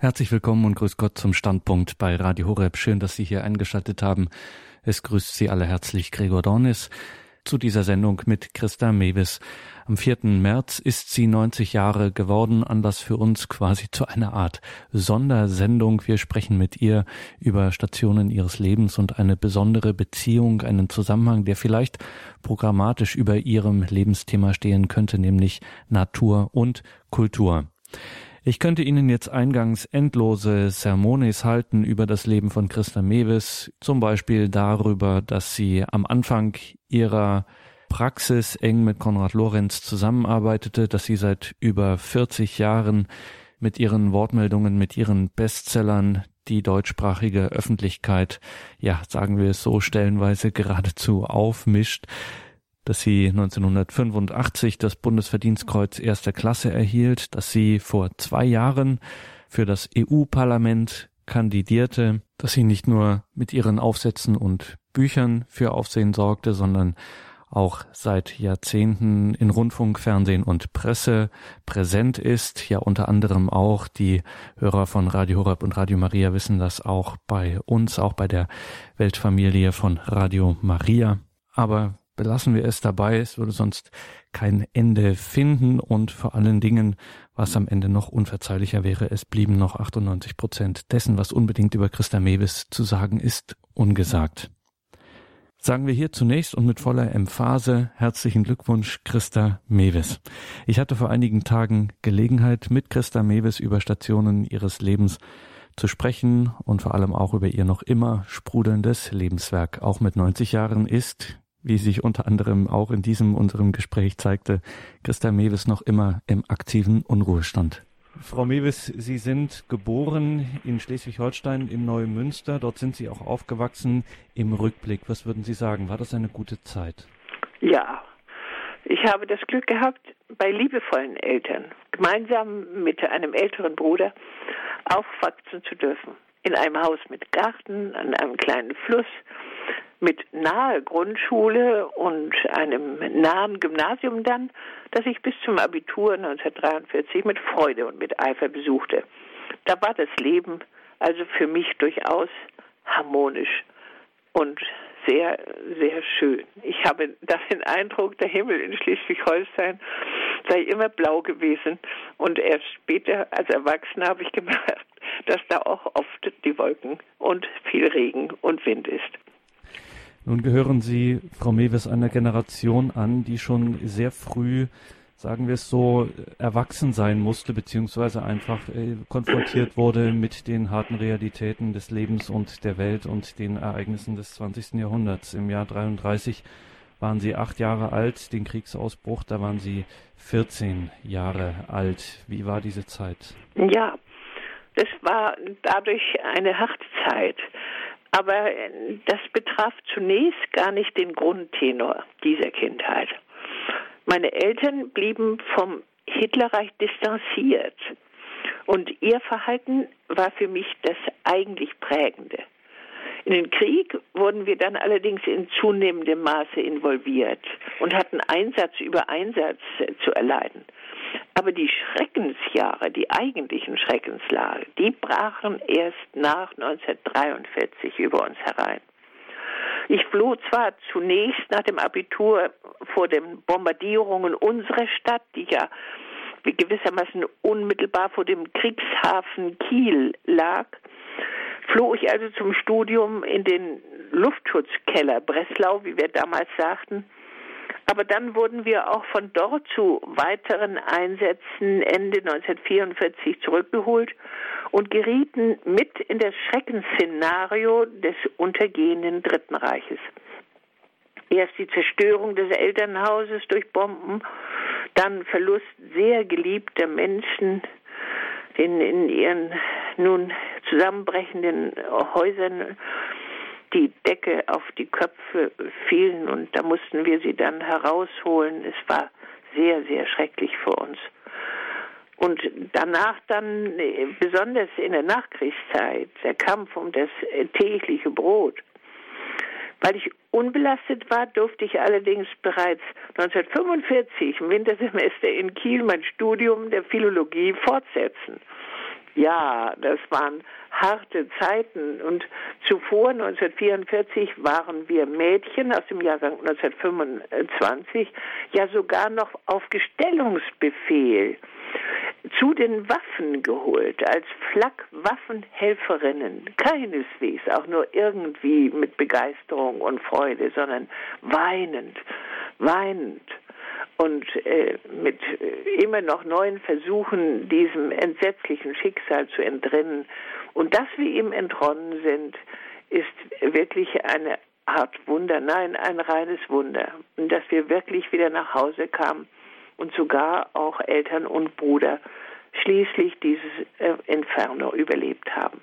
Herzlich willkommen und grüß Gott zum Standpunkt bei Radio Horeb. Schön, dass Sie hier eingeschaltet haben. Es grüßt Sie alle herzlich Gregor Dornis zu dieser Sendung mit Christa Mewis. Am 4. März ist sie 90 Jahre geworden, Anlass für uns quasi zu einer Art Sondersendung. Wir sprechen mit ihr über Stationen ihres Lebens und eine besondere Beziehung, einen Zusammenhang, der vielleicht programmatisch über ihrem Lebensthema stehen könnte, nämlich Natur und Kultur. Ich könnte Ihnen jetzt eingangs endlose Sermones halten über das Leben von Christa Mewes, zum Beispiel darüber, dass sie am Anfang ihrer Praxis eng mit Konrad Lorenz zusammenarbeitete, dass sie seit über 40 Jahren mit ihren Wortmeldungen, mit ihren Bestsellern die deutschsprachige Öffentlichkeit, ja, sagen wir es so, stellenweise geradezu aufmischt dass sie 1985 das Bundesverdienstkreuz erster Klasse erhielt, dass sie vor zwei Jahren für das EU-Parlament kandidierte, dass sie nicht nur mit ihren Aufsätzen und Büchern für Aufsehen sorgte, sondern auch seit Jahrzehnten in Rundfunk, Fernsehen und Presse präsent ist. Ja, unter anderem auch die Hörer von Radio Horeb und Radio Maria wissen das auch bei uns, auch bei der Weltfamilie von Radio Maria. Aber belassen wir es dabei. Es würde sonst kein Ende finden und vor allen Dingen, was am Ende noch unverzeihlicher wäre, es blieben noch 98 Prozent dessen, was unbedingt über Christa Mewis zu sagen ist, ungesagt. Sagen wir hier zunächst und mit voller Emphase herzlichen Glückwunsch Christa Mewis. Ich hatte vor einigen Tagen Gelegenheit, mit Christa Mewis über Stationen ihres Lebens zu sprechen und vor allem auch über ihr noch immer sprudelndes Lebenswerk. Auch mit 90 Jahren ist, wie sich unter anderem auch in diesem unserem Gespräch zeigte, Christa Mewes noch immer im aktiven Unruhestand. Frau Mewes, Sie sind geboren in Schleswig-Holstein im Neumünster. Dort sind Sie auch aufgewachsen. Im Rückblick, was würden Sie sagen? War das eine gute Zeit? Ja, ich habe das Glück gehabt, bei liebevollen Eltern gemeinsam mit einem älteren Bruder aufwachsen zu dürfen. In einem Haus mit Garten, an einem kleinen Fluss, mit nahe Grundschule und einem nahen Gymnasium dann, das ich bis zum Abitur 1943 mit Freude und mit Eifer besuchte. Da war das Leben also für mich durchaus harmonisch und sehr, sehr schön. Ich habe den Eindruck, der Himmel in Schleswig-Holstein sei immer blau gewesen. Und erst später, als Erwachsener, habe ich gemerkt, dass da auch oft die Wolken und viel Regen und Wind ist. Nun gehören Sie, Frau Mewes, einer Generation an, die schon sehr früh, sagen wir es so, erwachsen sein musste, beziehungsweise einfach äh, konfrontiert wurde mit den harten Realitäten des Lebens und der Welt und den Ereignissen des 20. Jahrhunderts. Im Jahr 33 waren Sie acht Jahre alt, den Kriegsausbruch, da waren Sie 14 Jahre alt. Wie war diese Zeit? Ja, das war dadurch eine harte Zeit. Aber äh, das betraf zunächst gar nicht den Grundtenor dieser Kindheit. Meine Eltern blieben vom Hitlerreich distanziert. Und ihr Verhalten war für mich das eigentlich Prägende. In den Krieg wurden wir dann allerdings in zunehmendem Maße involviert und hatten Einsatz über Einsatz zu erleiden. Aber die Schreckensjahre, die eigentlichen Schreckenslage, die brachen erst nach 1943 über uns herein. Ich floh zwar zunächst nach dem Abitur vor den Bombardierungen unserer Stadt, die ja gewissermaßen unmittelbar vor dem Kriegshafen Kiel lag, floh ich also zum Studium in den Luftschutzkeller Breslau, wie wir damals sagten, aber dann wurden wir auch von dort zu weiteren Einsätzen Ende 1944 zurückgeholt und gerieten mit in das Schreckensszenario des untergehenden Dritten Reiches. Erst die Zerstörung des Elternhauses durch Bomben, dann Verlust sehr geliebter Menschen in, in ihren nun zusammenbrechenden Häusern die Decke auf die Köpfe fielen und da mussten wir sie dann herausholen. Es war sehr, sehr schrecklich für uns. Und danach dann, besonders in der Nachkriegszeit, der Kampf um das tägliche Brot. Weil ich unbelastet war, durfte ich allerdings bereits 1945 im Wintersemester in Kiel mein Studium der Philologie fortsetzen. Ja, das waren harte Zeiten. Und zuvor, 1944, waren wir Mädchen aus dem Jahrgang 1925 ja sogar noch auf Gestellungsbefehl zu den Waffen geholt, als Flakwaffenhelferinnen. Keineswegs auch nur irgendwie mit Begeisterung und Freude, sondern weinend, weinend und äh, mit äh, immer noch neuen Versuchen, diesem entsetzlichen Schicksal zu entrinnen. Und dass wir ihm entronnen sind, ist wirklich eine Art Wunder, nein, ein reines Wunder. Und dass wir wirklich wieder nach Hause kamen und sogar auch Eltern und Bruder schließlich dieses äh, Inferno überlebt haben.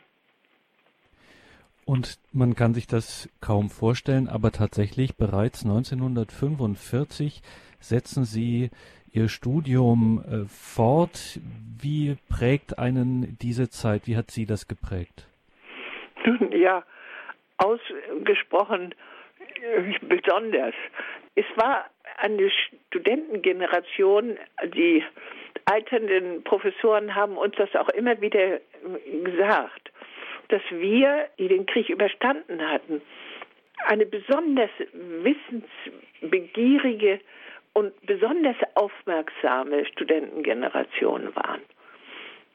Und man kann sich das kaum vorstellen, aber tatsächlich bereits 1945 setzen Sie Ihr Studium äh, fort. Wie prägt einen diese Zeit? Wie hat Sie das geprägt? Ja, ausgesprochen äh, besonders. Es war eine Studentengeneration, die alternden Professoren haben uns das auch immer wieder gesagt, dass wir, die den Krieg überstanden hatten, eine besonders wissensbegierige und besonders aufmerksame Studentengeneration waren.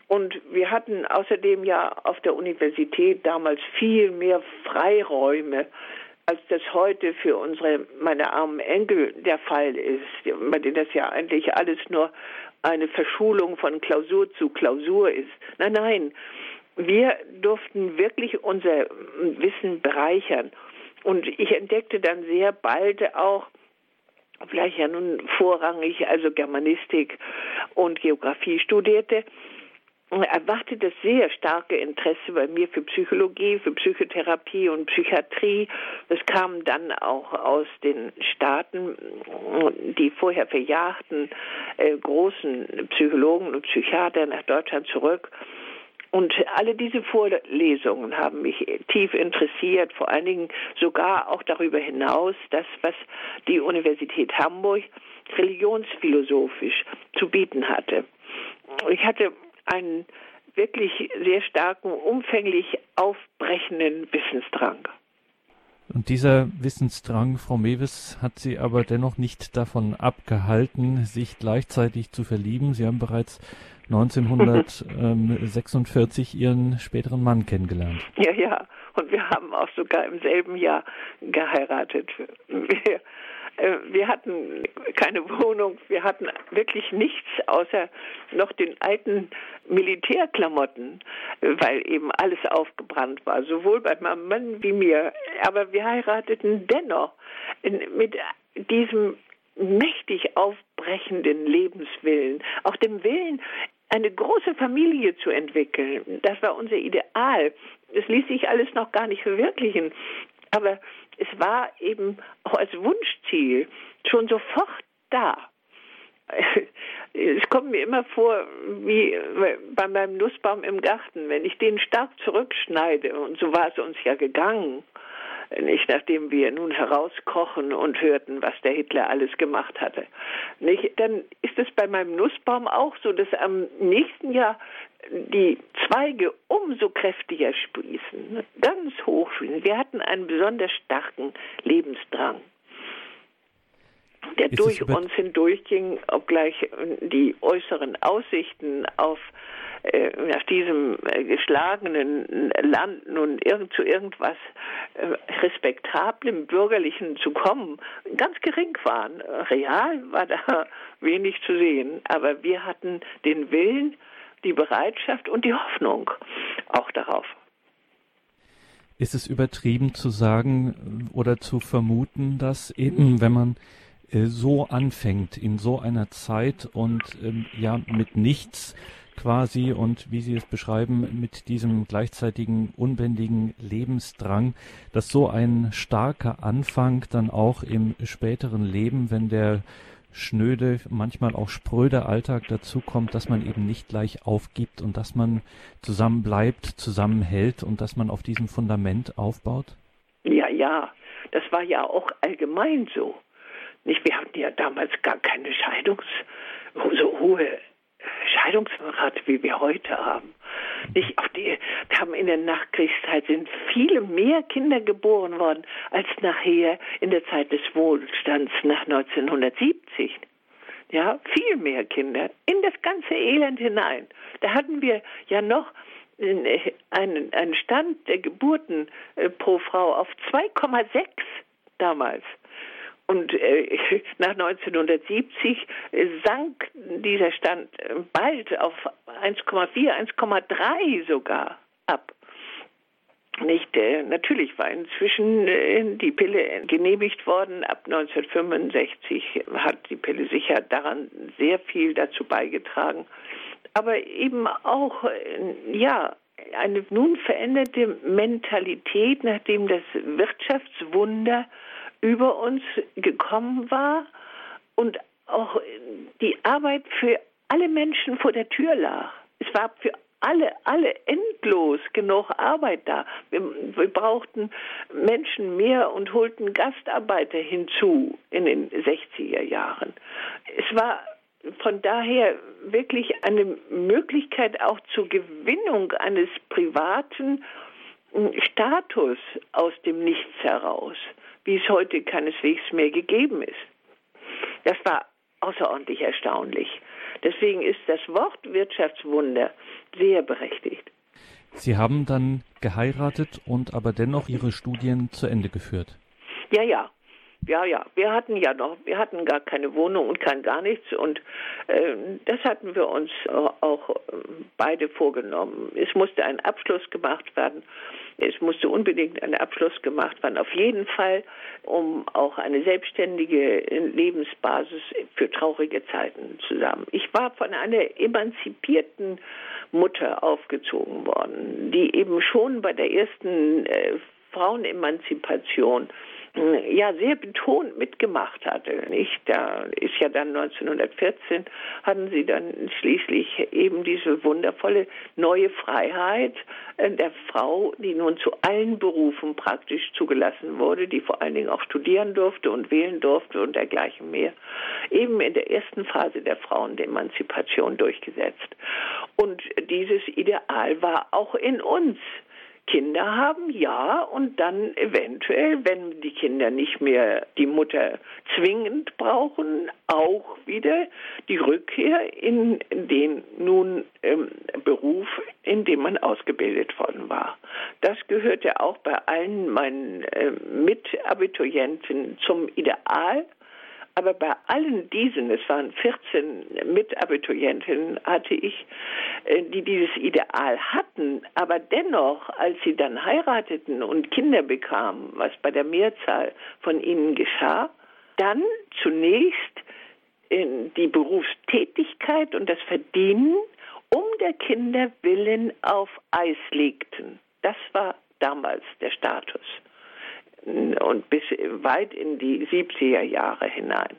Und wir hatten außerdem ja auf der Universität damals viel mehr Freiräume, als das heute für unsere, meine armen Enkel der Fall ist, bei denen das ja eigentlich alles nur eine Verschulung von Klausur zu Klausur ist. Nein, nein, wir durften wirklich unser Wissen bereichern. Und ich entdeckte dann sehr bald auch, vielleicht ja nun vorrangig also Germanistik und Geografie studierte, erwarte das sehr starke Interesse bei mir für Psychologie, für Psychotherapie und Psychiatrie. Das kam dann auch aus den Staaten, die vorher verjagten äh, großen Psychologen und Psychiater nach Deutschland zurück. Und alle diese Vorlesungen haben mich tief interessiert, vor allen Dingen sogar auch darüber hinaus, das, was die Universität Hamburg religionsphilosophisch zu bieten hatte. Ich hatte einen wirklich sehr starken, umfänglich aufbrechenden Wissensdrang. Und dieser Wissensdrang, Frau Mewes, hat Sie aber dennoch nicht davon abgehalten, sich gleichzeitig zu verlieben. Sie haben bereits 1946 Ihren späteren Mann kennengelernt. Ja, ja. Und wir haben auch sogar im selben Jahr geheiratet. Wir äh, wir hatten keine Wohnung, wir hatten wirklich nichts außer noch den alten Militärklamotten, weil eben alles aufgebrannt war, sowohl bei meinem Mann wie mir. Aber wir heirateten dennoch mit diesem mächtig aufbrechenden Lebenswillen, auch dem Willen, eine große Familie zu entwickeln. Das war unser Ideal. Es ließ sich alles noch gar nicht verwirklichen. Aber es war eben auch als Wunschziel schon sofort da. Es kommt mir immer vor, wie bei meinem Nussbaum im Garten, wenn ich den stark zurückschneide, und so war es uns ja gegangen, nicht nachdem wir nun herauskochen und hörten, was der Hitler alles gemacht hatte. Nicht? Dann ist es bei meinem Nussbaum auch so, dass am nächsten Jahr die Zweige umso kräftiger sprießen, ganz hoch sprießen. Wir hatten einen besonders starken Lebensdrang der durch uns hindurchging, obgleich die äußeren Aussichten auf äh, nach diesem äh, geschlagenen Land nun irgend zu irgendwas äh, respektablem Bürgerlichen zu kommen, ganz gering waren. Real war da wenig zu sehen, aber wir hatten den Willen, die Bereitschaft und die Hoffnung auch darauf. Ist es übertrieben zu sagen oder zu vermuten, dass eben, wenn man so anfängt in so einer Zeit und ähm, ja mit nichts quasi und wie Sie es beschreiben, mit diesem gleichzeitigen unbändigen Lebensdrang, dass so ein starker Anfang dann auch im späteren Leben, wenn der schnöde, manchmal auch spröde Alltag dazukommt, dass man eben nicht gleich aufgibt und dass man zusammen bleibt, zusammenhält und dass man auf diesem Fundament aufbaut? Ja, ja, das war ja auch allgemein so. Nicht, wir hatten ja damals gar keine Scheidungs, so hohe Scheidungsrate, wie wir heute haben. Nicht auf die, haben in der Nachkriegszeit sind viele mehr Kinder geboren worden als nachher in der Zeit des Wohlstands nach 1970. Ja, viel mehr Kinder in das ganze Elend hinein. Da hatten wir ja noch einen, einen Stand der Geburten äh, pro Frau auf 2,6 damals. Und äh, nach 1970 äh, sank dieser Stand äh, bald auf 1,4, 1,3 sogar ab. Nicht, äh, natürlich war inzwischen äh, die Pille genehmigt worden. Ab 1965 hat die Pille sicher daran sehr viel dazu beigetragen. Aber eben auch, äh, ja, eine nun veränderte Mentalität, nachdem das Wirtschaftswunder über uns gekommen war und auch die Arbeit für alle Menschen vor der Tür lag. Es war für alle, alle endlos genug Arbeit da. Wir, wir, brauchten Menschen mehr und holten Gastarbeiter hinzu in den 60er Jahren. Es war von daher wirklich eine Möglichkeit auch zur Gewinnung eines privaten Status aus dem Nichts heraus wie es heute keineswegs mehr gegeben ist. Das war außerordentlich erstaunlich. Deswegen ist das Wort Wirtschaftswunder sehr berechtigt. Sie haben dann geheiratet und aber dennoch Ihre Studien zu Ende geführt. Ja, ja. Ja, ja, wir hatten ja noch, wir hatten gar keine Wohnung und kein gar nichts und äh, das hatten wir uns auch äh, beide vorgenommen. Es musste ein Abschluss gemacht werden. Es musste unbedingt ein Abschluss gemacht werden, auf jeden Fall, um auch eine selbstständige Lebensbasis für traurige Zeiten zu haben. Ich war von einer emanzipierten Mutter aufgezogen worden, die eben schon bei der ersten äh, Frauenemanzipation ja sehr betont mitgemacht hatte. Nicht? Da ist ja dann 1914 hatten sie dann schließlich eben diese wundervolle neue Freiheit äh, der Frau, die nun zu allen Berufen praktisch zugelassen wurde, die vor allen Dingen auch studieren durfte und wählen durfte und dergleichen mehr, eben in der ersten Phase der Frauenemanzipation durchgesetzt. Und dieses Ideal war auch in uns Kinder haben, ja, und dann eventuell, wenn die Kinder nicht mehr die Mutter zwingend brauchen, auch wieder die Rückkehr in den nun ähm, Beruf, in dem man ausgebildet worden war. Das gehörte auch bei allen meinen äh, Mitabiturienten zum Ideal aber bei allen diesen, es waren 14 Mitabiturientinnen, hatte ich, äh, die dieses Ideal hatten, aber dennoch, als sie dann heirateten und Kinder bekamen, was bei der Mehrzahl von ihnen geschah, dann zunächst die Berufstätigkeit und das Verdienen um der Kinder willen auf Eis legten. Das war damals der Status und bis weit in die 70er Jahre hinein.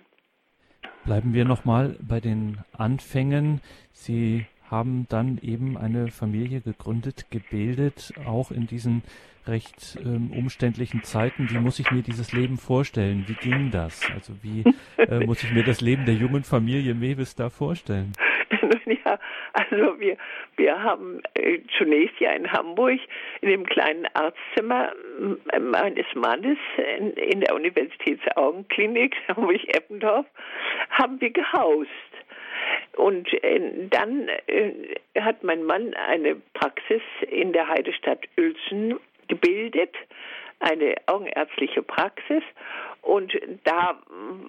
Bleiben wir nochmal bei den Anfängen. Sie haben dann eben eine Familie gegründet, gebildet, auch in diesen recht ähm, umständlichen Zeiten. Wie muss ich mir dieses Leben vorstellen? Wie ging das? Also wie äh, muss ich mir das Leben der jungen Familie Mewis da vorstellen? Ja, also wir, wir haben äh, zunächst ja in Hamburg in dem kleinen Arztzimmer meines Mannes in, in der Universitätsaugenklinik Hamburg-Eppendorf haben wir gehaust. Und äh, dann äh, hat mein Mann eine Praxis in der Heidestadt Uelzen gebildet, eine augenärztliche Praxis. Und da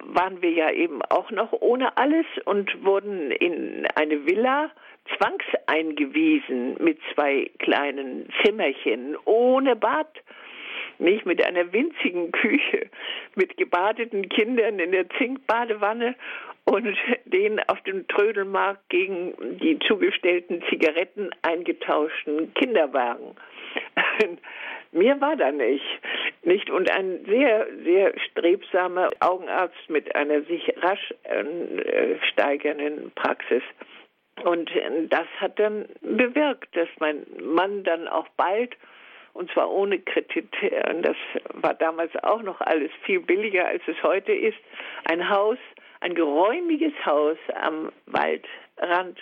waren wir ja eben auch noch ohne alles und wurden in eine Villa zwangseingewiesen mit zwei kleinen Zimmerchen ohne Bad nicht mit einer winzigen Küche, mit gebadeten Kindern in der Zinkbadewanne und den auf dem Trödelmarkt gegen die zugestellten Zigaretten eingetauschten Kinderwagen. Mir war da nicht. Nicht? Und ein sehr, sehr strebsamer Augenarzt mit einer sich rasch äh, steigernden Praxis. Und das hat dann bewirkt, dass mein Mann dann auch bald, und zwar ohne Kredit, das war damals auch noch alles viel billiger, als es heute ist, ein Haus, ein geräumiges Haus am Waldrand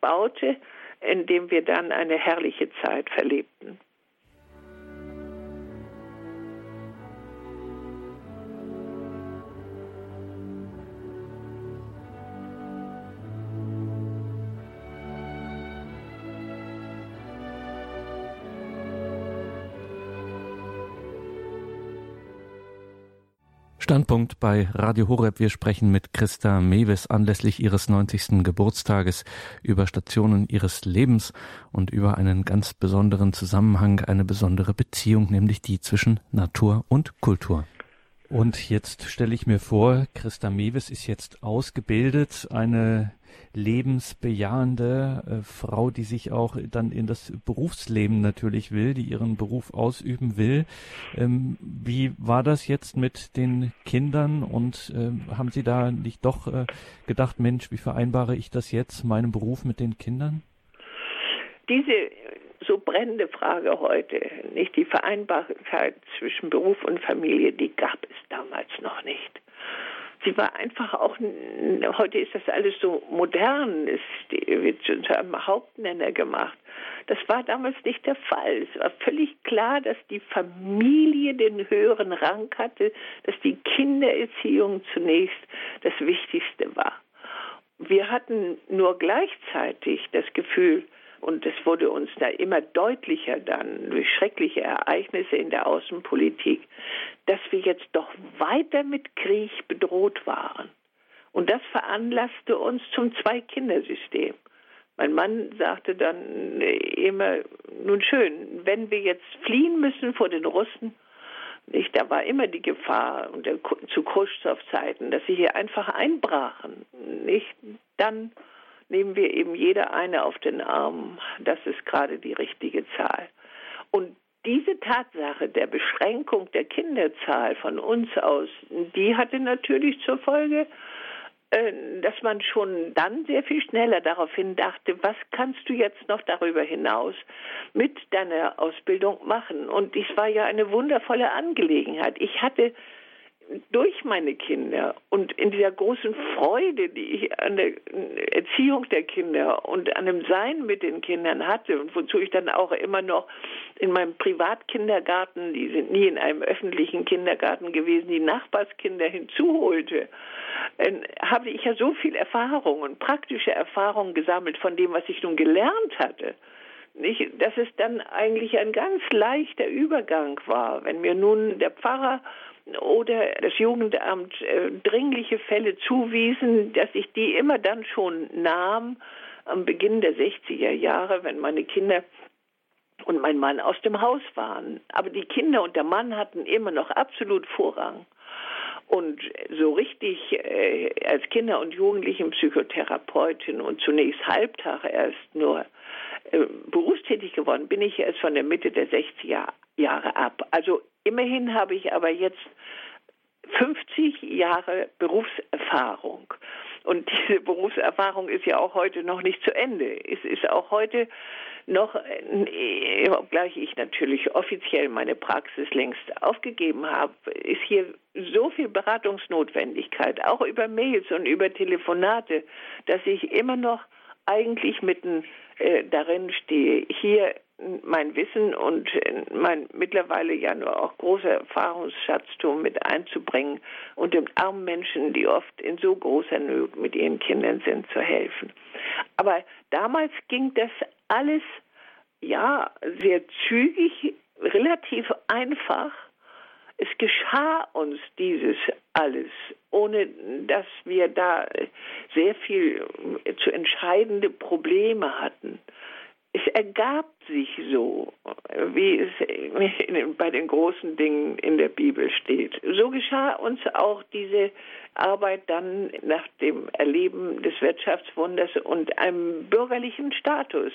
baute, in dem wir dann eine herrliche Zeit verlebten. Standpunkt bei Radio Horeb. Wir sprechen mit Christa Mewes anlässlich ihres 90. Geburtstages über Stationen ihres Lebens und über einen ganz besonderen Zusammenhang, eine besondere Beziehung, nämlich die zwischen Natur und Kultur. Und jetzt stelle ich mir vor, Christa Mewes ist jetzt ausgebildet, eine lebensbejahende äh, Frau, die sich auch dann in das Berufsleben natürlich will, die ihren Beruf ausüben will. Ähm, wie war das jetzt mit den Kindern und äh, haben Sie da nicht doch äh, gedacht, Mensch, wie vereinbare ich das jetzt, meinen Beruf mit den Kindern? Diese so brennende Frage heute, nicht die Vereinbarkeit zwischen Beruf und Familie, die gab es damals noch nicht sie war einfach auch, heute ist das alles so modern, es wird zu einem Hauptnenner gemacht. Das war damals nicht der Fall. Es war völlig klar, dass die Familie den höheren Rang hatte, dass die Kindererziehung zunächst das Wichtigste war. Wir hatten nur gleichzeitig das Gefühl, und es wurde uns da immer deutlicher dann durch schreckliche Ereignisse in der Außenpolitik, dass wir jetzt doch weiter mit Krieg bedroht waren. Und das veranlasste uns zum Zwei-Kinder-System. Mein Mann sagte dann immer, nun schön, wenn wir jetzt fliehen müssen vor den Russen, nicht, da war immer die Gefahr und zu Khrushchev-Zeiten, dass sie hier einfach einbrachen, nicht, dann nehmen wir eben jeder eine auf den Arm. Das ist gerade die richtige Zahl. Und diese Tatsache der Beschränkung der Kinderzahl von uns aus, die hatte natürlich zur Folge, äh, dass man schon dann sehr viel schneller daraufhin dachte, was kannst du jetzt noch darüber hinaus mit deiner Ausbildung machen? Und dies war ja eine wundervolle Angelegenheit. Ich hatte durch meine Kinder und in dieser großen Freude, die ich an der Erziehung der Kinder und an dem Sein mit den Kindern hatte und wozu ich dann auch immer noch in meinem Privatkindergarten, die sind nie in einem öffentlichen Kindergarten gewesen, die Nachbarskinder hinzuholte, äh, habe ich ja so viel Erfahrung und praktische Erfahrung gesammelt von dem, was ich nun gelernt hatte. Nicht, dass es dann eigentlich ein ganz leichter Übergang war, wenn mir nun der Pfarrer oder das Jugendamt äh, dringliche Fälle zuwiesen, dass ich die immer dann schon nahm am Beginn der 60er Jahre, wenn meine Kinder und mein Mann aus dem Haus waren. Aber die Kinder und der Mann hatten immer noch absolut Vorrang. Und so richtig äh, als Kinder- und Jugendlichenpsychotherapeutin und zunächst Halbtag erst nur äh, berufstätig geworden bin ich erst von der Mitte der 60er Jahre ab. Also immerhin habe ich aber jetzt 50 Jahre Berufserfahrung. Und diese Berufserfahrung ist ja auch heute noch nicht zu Ende. Es ist auch heute noch, äh, obgleich ich natürlich offiziell meine Praxis längst aufgegeben habe, ist hier so viel Beratungsnotwendigkeit, auch über Mails und über Telefonate, dass ich immer noch eigentlich mitten äh, darin stehe, hier mein Wissen und mein mittlerweile ja nur auch großer Erfahrungsschatztum mit einzubringen und den armen Menschen, die oft in so großer Not mit ihren Kindern sind, zu helfen. Aber damals ging das alles ja sehr zügig, relativ einfach. Es geschah uns dieses alles, ohne dass wir da sehr viel zu entscheidende Probleme hatten es ergab sich so, wie es bei den großen Dingen in der Bibel steht. So geschah uns auch diese Arbeit dann nach dem Erleben des Wirtschaftswunders und einem bürgerlichen Status,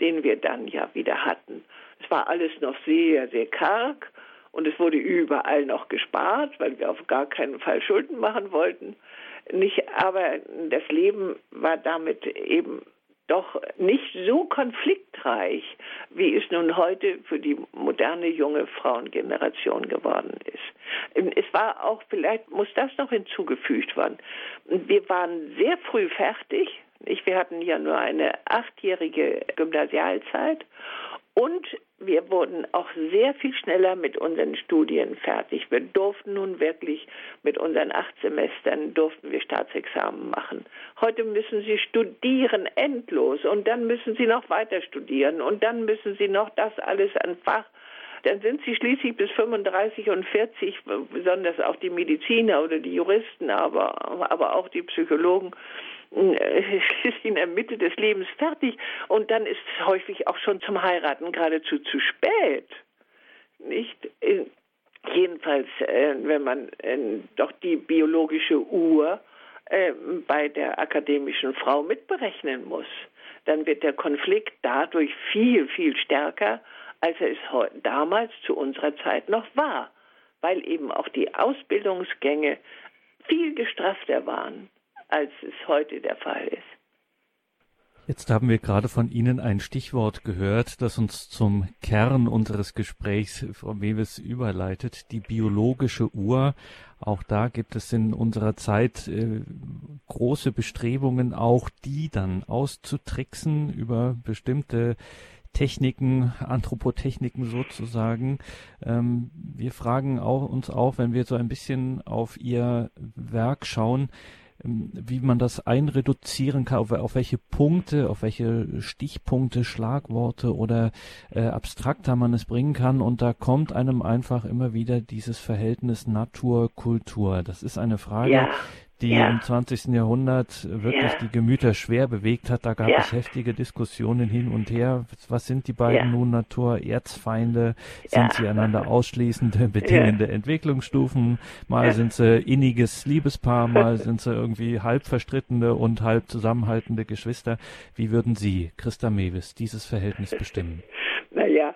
den wir dann ja wieder hatten. Es war alles noch sehr, sehr karg und es wurde überall noch gespart, weil wir auf gar keinen Fall Schulden machen wollten. Nicht, aber das Leben war damit eben doch nicht so konfliktreich, wie es nun heute für die moderne junge Frauengeneration geworden ist. Es war auch, vielleicht muss das noch hinzugefügt werden. Wir waren sehr früh fertig, Wir hatten ja nur eine achtjährige Gymnasialzeit und wir wurden auch sehr viel schneller mit unseren Studien fertig. Wir durften nun wirklich mit unseren acht Semestern durften wir Staatsexamen machen. Heute müssen sie studieren endlos und dann müssen sie noch weiter studieren und dann müssen sie noch das alles an Fach dann sind sie schließlich bis 35 und 40, besonders auch die Mediziner oder die Juristen, aber, aber auch die Psychologen, schließlich in der Mitte des Lebens fertig und dann ist es häufig auch schon zum Heiraten geradezu zu spät. Nicht? Jedenfalls, äh, wenn man äh, doch die biologische Uhr äh, bei der akademischen Frau mitberechnen muss, dann wird der Konflikt dadurch viel, viel stärker, als er es damals zu unserer Zeit noch war, weil eben auch die Ausbildungsgänge viel gestrafter waren als es heute der Fall ist. Jetzt haben wir gerade von Ihnen ein Stichwort gehört, das uns zum Kern unseres Gesprächs, Frau Mewes, überleitet, die biologische Uhr. Auch da gibt es in unserer Zeit äh, große Bestrebungen, auch die dann auszutricksen über bestimmte Techniken, Anthropotechniken sozusagen. Ähm, wir fragen auch, uns auch, wenn wir so ein bisschen auf Ihr Werk schauen, wie man das einreduzieren kann, auf, auf, welche Punkte, auf welche Stichpunkte, Schlagworte oder äh, abstrakter man es bringen kann. Und da kommt einem einfach immer wieder dieses Verhältnis Natur-Kultur. Das ist eine Frage, ja die ja. im 20. Jahrhundert wirklich ja. die Gemüter schwer bewegt hat. Da gab ja. es heftige Diskussionen hin und her. Was sind die beiden nun Natur, Erzfeinde? Sind sie einander ausschließende, bedingende Entwicklungsstufen? Mal sind sie inniges Liebespaar, mal sind sie irgendwie halb verstrittene und halb zusammenhaltende Geschwister. Wie würden Sie, Christa Mewis, dieses Verhältnis bestimmen? Naja,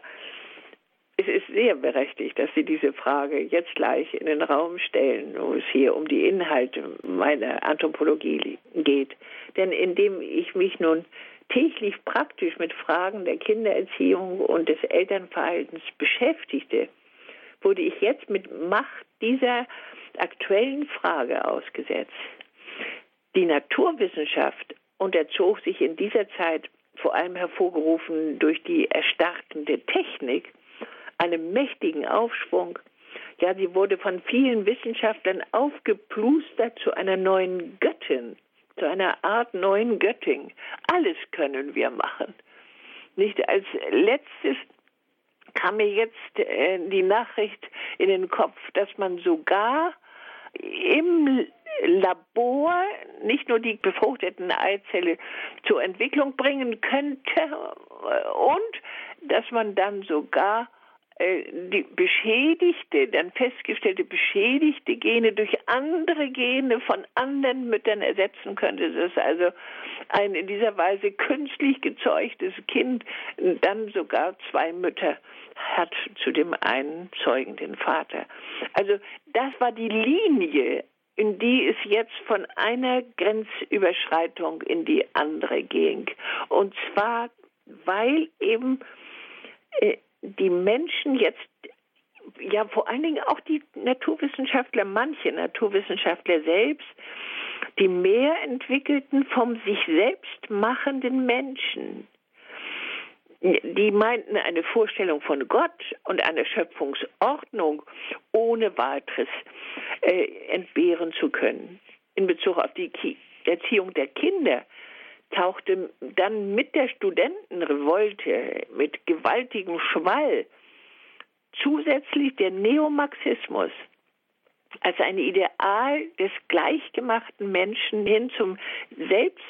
es ist sehr berechtigt, dass Sie diese Frage jetzt gleich in den Raum stellen, wo es hier um die Inhalte meiner Anthropologie geht. Denn indem ich mich nun täglich praktisch mit Fragen der Kindererziehung und des Elternverhaltens beschäftigte, wurde ich jetzt mit Macht dieser aktuellen Frage ausgesetzt. Die Naturwissenschaft unterzog sich in dieser Zeit vor allem hervorgerufen durch die erstarkende Technik einem mächtigen Aufschwung. Ja, sie wurde von vielen Wissenschaftlern aufgeplustert zu einer neuen Göttin, zu einer Art neuen Göttin. Alles können wir machen. Nicht als letztes kam mir jetzt äh, die Nachricht in den Kopf, dass man sogar im Labor nicht nur die befruchteten Eizelle zur Entwicklung bringen könnte und dass man dann sogar die beschädigte, dann festgestellte beschädigte Gene durch andere Gene von anderen Müttern ersetzen könnte. Das ist also ein in dieser Weise künstlich gezeugtes Kind dann sogar zwei Mütter hat zu dem einen zeugenden Vater. Also das war die Linie, in die es jetzt von einer Grenzüberschreitung in die andere ging. Und zwar, weil eben äh, die Menschen jetzt, ja vor allen Dingen auch die Naturwissenschaftler, manche Naturwissenschaftler selbst, die mehr entwickelten vom sich selbst machenden Menschen, die meinten eine Vorstellung von Gott und einer Schöpfungsordnung ohne weiteres äh, entbehren zu können. In Bezug auf die Ki Erziehung der Kinder tauchte dann mit der Studentenrevolte, mit gewaltigem Schwall, zusätzlich der Neomarxismus als ein Ideal des gleichgemachten Menschen hin zum selbst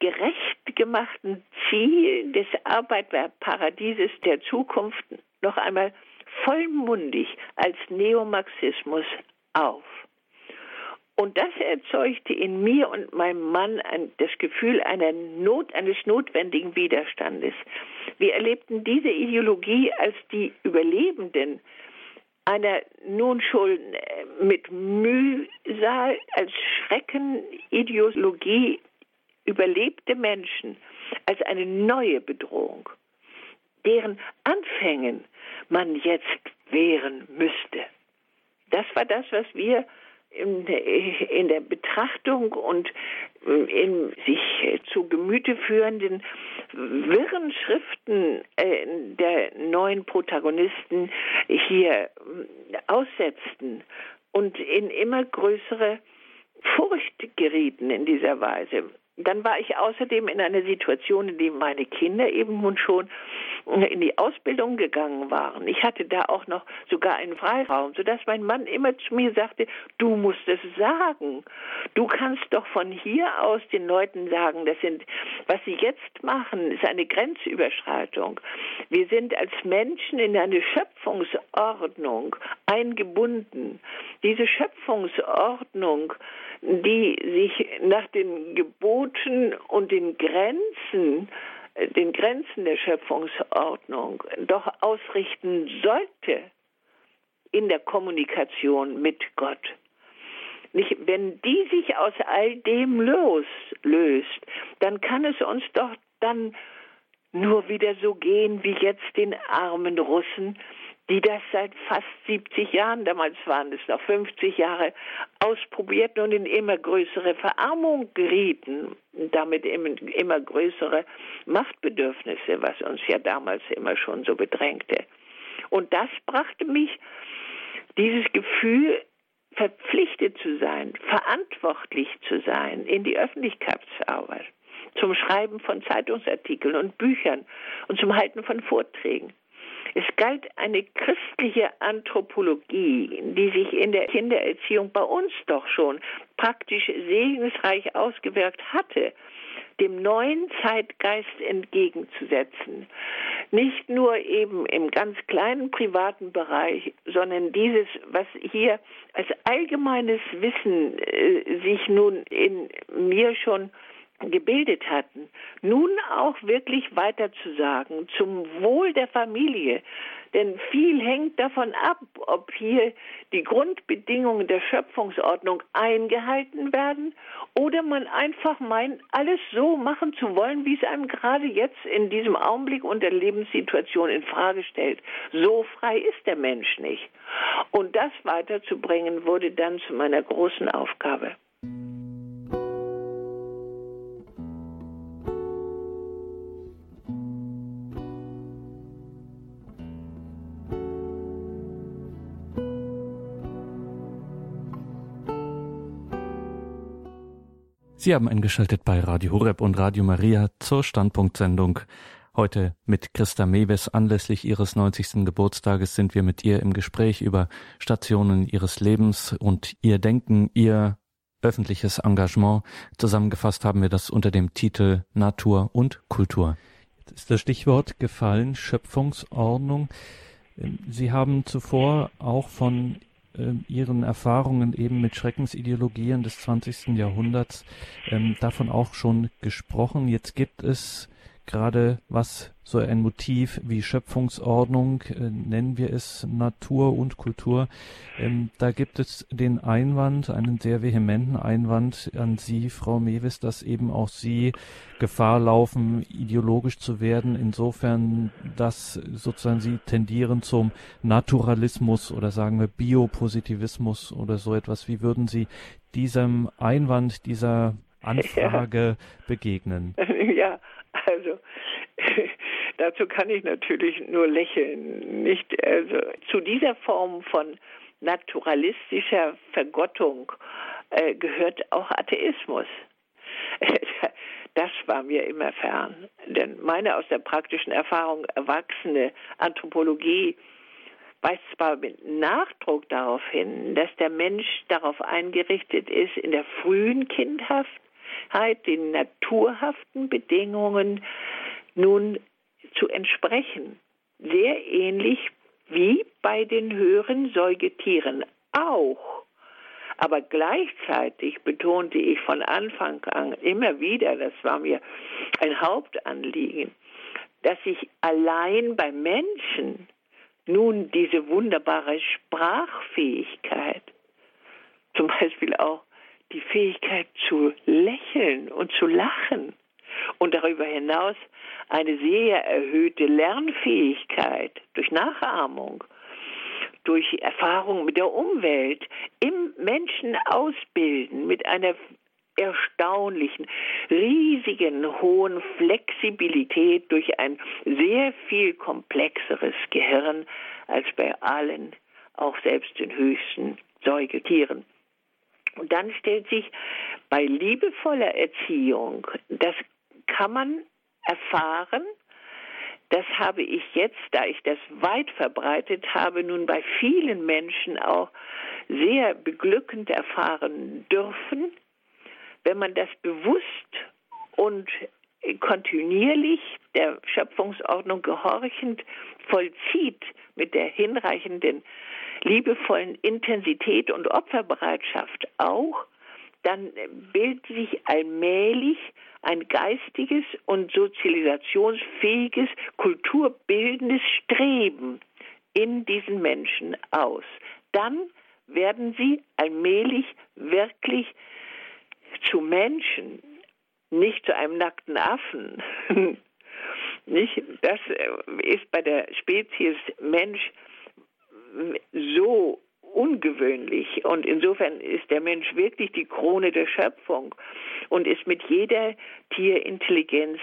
gerecht gemachten Ziel des Arbeiterparadieses der Zukunft noch einmal vollmundig als Neomarxismus auf. Und das erzeugte in mir und meinem Mann ein, das Gefühl einer Not, eines notwendigen Widerstandes. Wir erlebten diese Ideologie als die Überlebenden einer nun schon äh, mit Mühsal als Schreckenideologie überlebte Menschen als eine neue Bedrohung, deren Anfängen man jetzt wehren müsste. Das war das, was wir in, der Betrachtung und in sich zu Gemüte führenden wirren Schriften äh, der neuen Protagonisten hier aussetzten und in immer größere Furcht gerieten in dieser Weise. Dann war ich außerdem in einer Situation, in der meine Kinder eben nun schon in die Ausbildung gegangen waren. Ich hatte da auch noch sogar einen Freiraum, sodass mein Mann immer zu mir sagte, du musst es sagen. Du kannst doch von hier aus den Leuten sagen, das sind, was sie jetzt machen, ist eine Grenzüberschreitung. Wir sind als Menschen in eine Schöpfungsordnung eingebunden. Diese Schöpfungsordnung, die sich nach den Geboten und den Grenzen den Grenzen der Schöpfungsordnung doch ausrichten sollte in der Kommunikation mit Gott. Nicht, wenn die sich aus all dem loslöst, dann kann es uns doch dann nur wieder so gehen wie jetzt den armen Russen, die das seit fast 70 Jahren, damals waren es noch 50 Jahre, ausprobierten und in immer größere Verarmung gerieten, damit immer größere Machtbedürfnisse, was uns ja damals immer schon so bedrängte. Und das brachte mich, dieses Gefühl, verpflichtet zu sein, verantwortlich zu sein in die Öffentlichkeitsarbeit, zum Schreiben von Zeitungsartikeln und Büchern und zum Halten von Vorträgen. Es galt eine christliche Anthropologie, die sich in der Kindererziehung bei uns doch schon praktisch segensreich ausgewirkt hatte, dem neuen Zeitgeist entgegenzusetzen. Nicht nur eben im ganz kleinen privaten Bereich, sondern dieses, was hier als allgemeines Wissen äh, sich nun in mir schon gebildet hatten, nun auch wirklich weiterzusagen zum Wohl der Familie. Denn viel hängt davon ab, ob hier die Grundbedingungen der Schöpfungsordnung eingehalten werden oder man einfach meint, alles so machen zu wollen, wie es einem gerade jetzt in diesem Augenblick und der Lebenssituation in Frage stellt. So frei ist der Mensch nicht. Und das weiterzubringen wurde dann zu meiner großen Aufgabe. Sie haben eingeschaltet bei Radio Horeb und Radio Maria zur Standpunktsendung. Heute mit Christa Mewes anlässlich ihres 90. Geburtstages sind wir mit ihr im Gespräch über Stationen ihres Lebens und ihr Denken, ihr öffentliches Engagement. Zusammengefasst haben wir das unter dem Titel Natur und Kultur. Jetzt ist das Stichwort gefallen, Schöpfungsordnung. Sie haben zuvor auch von ähm, ihren Erfahrungen eben mit Schreckensideologien des 20. Jahrhunderts ähm, davon auch schon gesprochen. Jetzt gibt es gerade was so ein Motiv wie Schöpfungsordnung, äh, nennen wir es Natur und Kultur. Ähm, da gibt es den Einwand, einen sehr vehementen Einwand an Sie, Frau Mewis, dass eben auch Sie Gefahr laufen, ideologisch zu werden, insofern, dass sozusagen Sie tendieren zum Naturalismus oder sagen wir Biopositivismus oder so etwas. Wie würden Sie diesem Einwand, dieser Anfrage ja. begegnen? Ja, also dazu kann ich natürlich nur lächeln. Nicht also zu dieser Form von naturalistischer Vergottung äh, gehört auch Atheismus. Das war mir immer fern. Denn meine aus der praktischen Erfahrung erwachsene Anthropologie weist zwar mit Nachdruck darauf hin, dass der Mensch darauf eingerichtet ist, in der frühen Kindheit den naturhaften Bedingungen nun zu entsprechen. Sehr ähnlich wie bei den höheren Säugetieren auch. Aber gleichzeitig betonte ich von Anfang an immer wieder, das war mir ein Hauptanliegen, dass ich allein beim Menschen nun diese wunderbare Sprachfähigkeit, zum Beispiel auch die Fähigkeit zu lächeln und zu lachen und darüber hinaus eine sehr erhöhte Lernfähigkeit durch Nachahmung durch Erfahrung mit der Umwelt im Menschen ausbilden mit einer erstaunlichen, riesigen, hohen Flexibilität durch ein sehr viel komplexeres Gehirn als bei allen, auch selbst den höchsten Säugetieren. Und dann stellt sich bei liebevoller Erziehung, das kann man erfahren, das habe ich jetzt, da ich das weit verbreitet habe, nun bei vielen Menschen auch sehr beglückend erfahren dürfen, wenn man das bewusst und kontinuierlich der Schöpfungsordnung gehorchend vollzieht mit der hinreichenden liebevollen Intensität und Opferbereitschaft auch, dann bildet sich allmählich ein geistiges und sozialisationsfähiges, kulturbildendes Streben in diesen Menschen aus. Dann werden sie allmählich wirklich zu Menschen, nicht zu einem nackten Affen. nicht? Das ist bei der Spezies Mensch so ungewöhnlich und insofern ist der Mensch wirklich die Krone der Schöpfung und ist mit jeder Tierintelligenz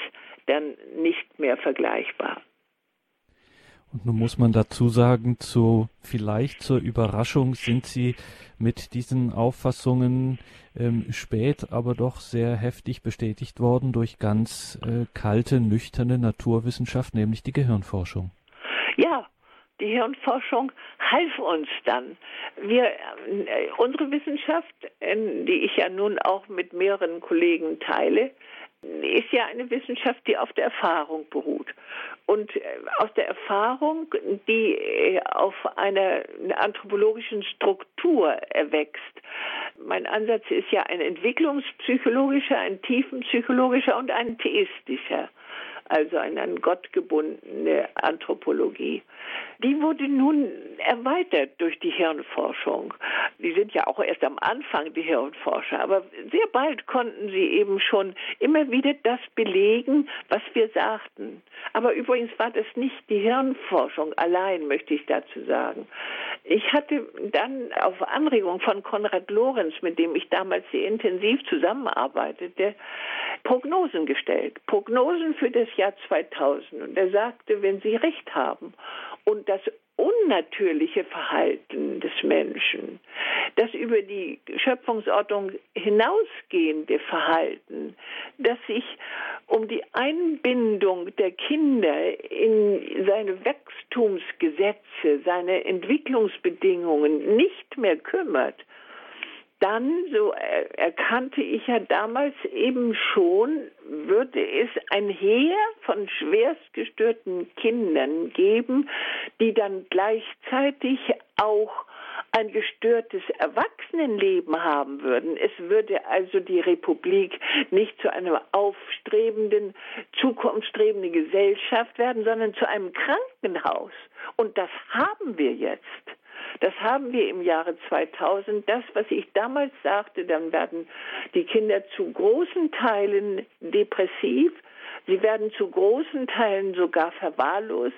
dann nicht mehr vergleichbar. Und nun muss man dazu sagen, zu, vielleicht zur Überraschung sind Sie mit diesen Auffassungen ähm, spät, aber doch sehr heftig bestätigt worden durch ganz äh, kalte, nüchterne Naturwissenschaft, nämlich die Gehirnforschung. Ja, die Hirnforschung half uns dann. Wir, äh, unsere Wissenschaft, äh, die ich ja nun auch mit mehreren Kollegen teile, ist ja eine Wissenschaft, die auf der Erfahrung beruht. Und äh, aus der Erfahrung, die auf einer anthropologischen Struktur erwächst. Mein Ansatz ist ja ein entwicklungspsychologischer, ein tiefenpsychologischer und ein theistischer also eine an Gott gebundene Anthropologie. Die wurde nun erweitert durch die Hirnforschung. Die sind ja auch erst am Anfang die Hirnforscher, aber sehr bald konnten sie eben schon immer wieder das belegen, was wir sagten. Aber übrigens war das nicht die Hirnforschung allein, möchte ich dazu sagen. Ich hatte dann auf Anregung von Konrad Lorenz, mit dem ich damals sehr intensiv zusammenarbeitete, Prognosen gestellt. Prognosen für das Jahr 2000. Und er sagte, wenn Sie recht haben und das unnatürliche Verhalten des Menschen, das über die Schöpfungsordnung hinausgehende Verhalten, das sich um die Einbindung der Kinder in seine Wachstumsgesetze, seine Entwicklungsbedingungen nicht mehr kümmert, dann, so erkannte ich ja damals eben schon, würde es ein Heer von schwerst gestörten Kindern geben, die dann gleichzeitig auch ein gestörtes Erwachsenenleben haben würden. Es würde also die Republik nicht zu einer aufstrebenden, zukunftsstrebenden Gesellschaft werden, sondern zu einem Krankenhaus. Und das haben wir jetzt. Das haben wir im Jahre 2000. Das, was ich damals sagte, dann werden die Kinder zu großen Teilen depressiv. Sie werden zu großen Teilen sogar verwahrlost.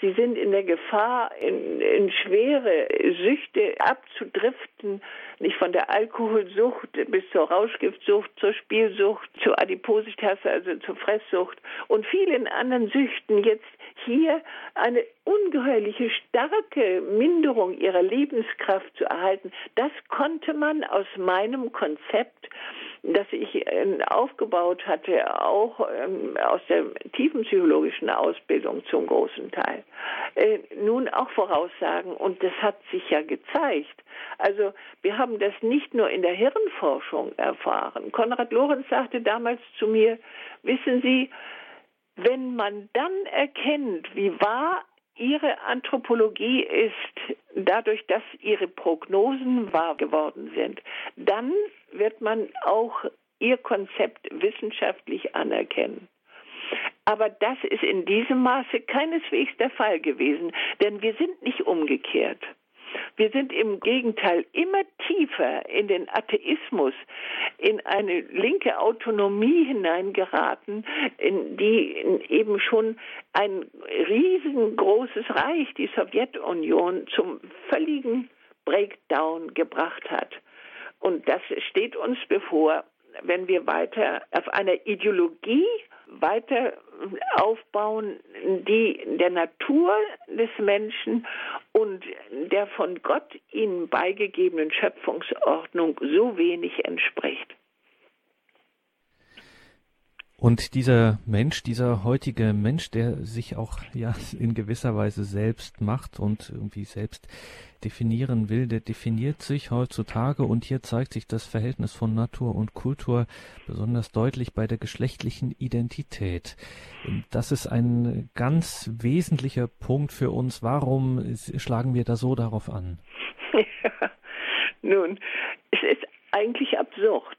Sie sind in der Gefahr, in, in schwere Süchte abzudriften, nicht von der Alkoholsucht bis zur Rauschgiftsucht, zur Spielsucht, zur Adipositas, also zur Fresssucht und vielen anderen Süchten jetzt hier eine ungeheuerliche starke Minderung ihrer Lebenskraft zu erhalten. Das konnte man aus meinem Konzept das ich äh, aufgebaut hatte, auch ähm, aus der tiefenpsychologischen Ausbildung zum großen Teil, äh, nun auch voraussagen. Und das hat sich ja gezeigt. Also wir haben das nicht nur in der Hirnforschung erfahren. Konrad Lorenz sagte damals zu mir, wissen Sie, wenn man dann erkennt, wie wahr ihre Anthropologie ist, dadurch, dass ihre Prognosen wahr geworden sind, dann wird man auch ihr Konzept wissenschaftlich anerkennen. Aber das ist in diesem Maße keineswegs der Fall gewesen, denn wir sind nicht umgekehrt. Wir sind im Gegenteil immer tiefer in den Atheismus, in eine linke Autonomie hineingeraten, in die eben schon ein riesengroßes Reich, die Sowjetunion, zum völligen Breakdown gebracht hat. Und das steht uns bevor, wenn wir weiter auf einer Ideologie weiter aufbauen, die der Natur des Menschen und der von Gott ihnen beigegebenen Schöpfungsordnung so wenig entspricht. Und dieser Mensch, dieser heutige Mensch, der sich auch ja in gewisser Weise selbst macht und irgendwie selbst definieren will, der definiert sich heutzutage und hier zeigt sich das Verhältnis von Natur und Kultur besonders deutlich bei der geschlechtlichen Identität. Das ist ein ganz wesentlicher Punkt für uns. Warum schlagen wir da so darauf an? Ja, nun, es ist eigentlich absurd.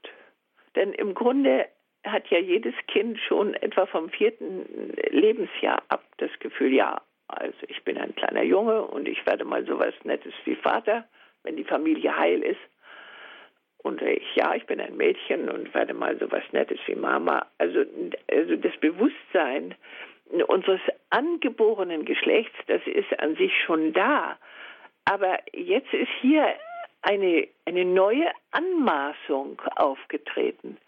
Denn im Grunde hat ja jedes Kind schon etwa vom vierten Lebensjahr ab das Gefühl, ja, also ich bin ein kleiner Junge und ich werde mal sowas Nettes wie Vater, wenn die Familie heil ist. Und ich, ja, ich bin ein Mädchen und werde mal sowas Nettes wie Mama. Also, also das Bewusstsein unseres angeborenen Geschlechts, das ist an sich schon da. Aber jetzt ist hier eine, eine neue Anmaßung aufgetreten,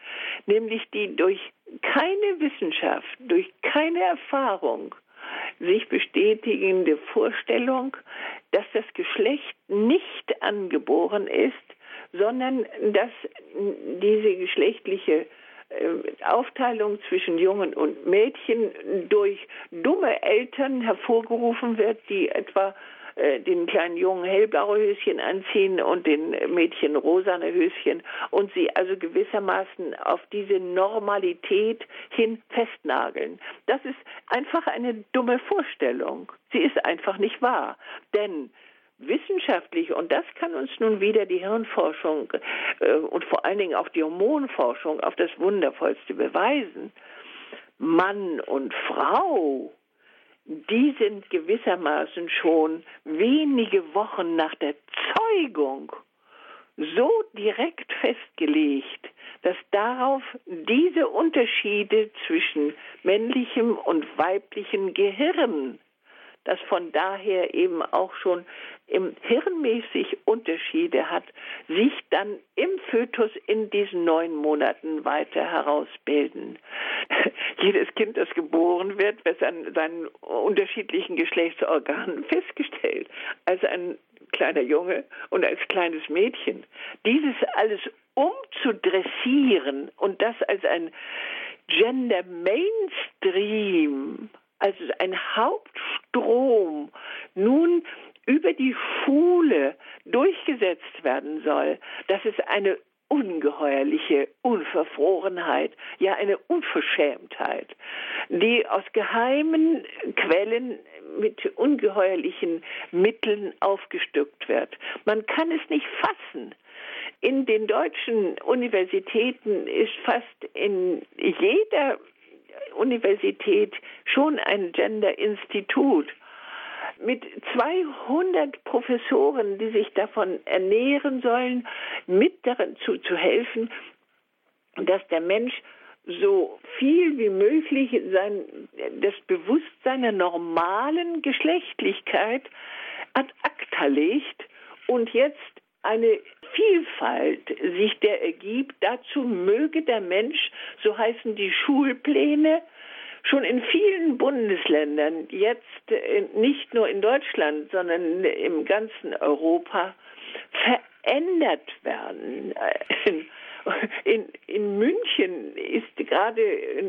nämlich die durch keine Wissenschaft, durch keine Erfahrung sich bestätigende Vorstellung, dass das Geschlecht nicht angeboren ist, sondern dass diese geschlechtliche äh, Aufteilung zwischen Jungen und Mädchen durch dumme Eltern hervorgerufen wird, die etwa äh, den kleinen Jungen hellblaue Höschen anziehen und den Mädchen rosane Höschen und sie also gewissermaßen auf diese Normalität hin festnageln. Das ist einfach eine dumme Vorstellung. Sie ist einfach nicht wahr. Denn wissenschaftlich, und das kann uns nun wieder die Hirnforschung äh, und vor allen Dingen auch die Hormonforschung auf das Wundervollste beweisen, Mann und Frau die sind gewissermaßen schon wenige Wochen nach der Zeugung so direkt festgelegt, dass darauf diese Unterschiede zwischen männlichem und weiblichem Gehirn das von daher eben auch schon im hirnmäßig Unterschiede hat, sich dann im Fötus in diesen neun Monaten weiter herausbilden. Jedes Kind, das geboren wird, wird an seinen unterschiedlichen Geschlechtsorganen festgestellt. Als ein kleiner Junge und als kleines Mädchen. Dieses alles umzudressieren und das als ein Gender Mainstream also ein Hauptstrom, nun über die Schule durchgesetzt werden soll, das ist eine ungeheuerliche Unverfrorenheit, ja eine Unverschämtheit, die aus geheimen Quellen mit ungeheuerlichen Mitteln aufgestückt wird. Man kann es nicht fassen. In den deutschen Universitäten ist fast in jeder Universität schon ein Gender-Institut mit 200 Professoren, die sich davon ernähren sollen, mit dazu zu helfen, dass der Mensch so viel wie möglich sein, das Bewusstsein der normalen Geschlechtlichkeit ad acta legt und jetzt eine Vielfalt sich der ergibt. Dazu möge der Mensch, so heißen die Schulpläne, schon in vielen Bundesländern, jetzt äh, nicht nur in Deutschland, sondern im ganzen Europa, verändert werden. In, in München ist gerade,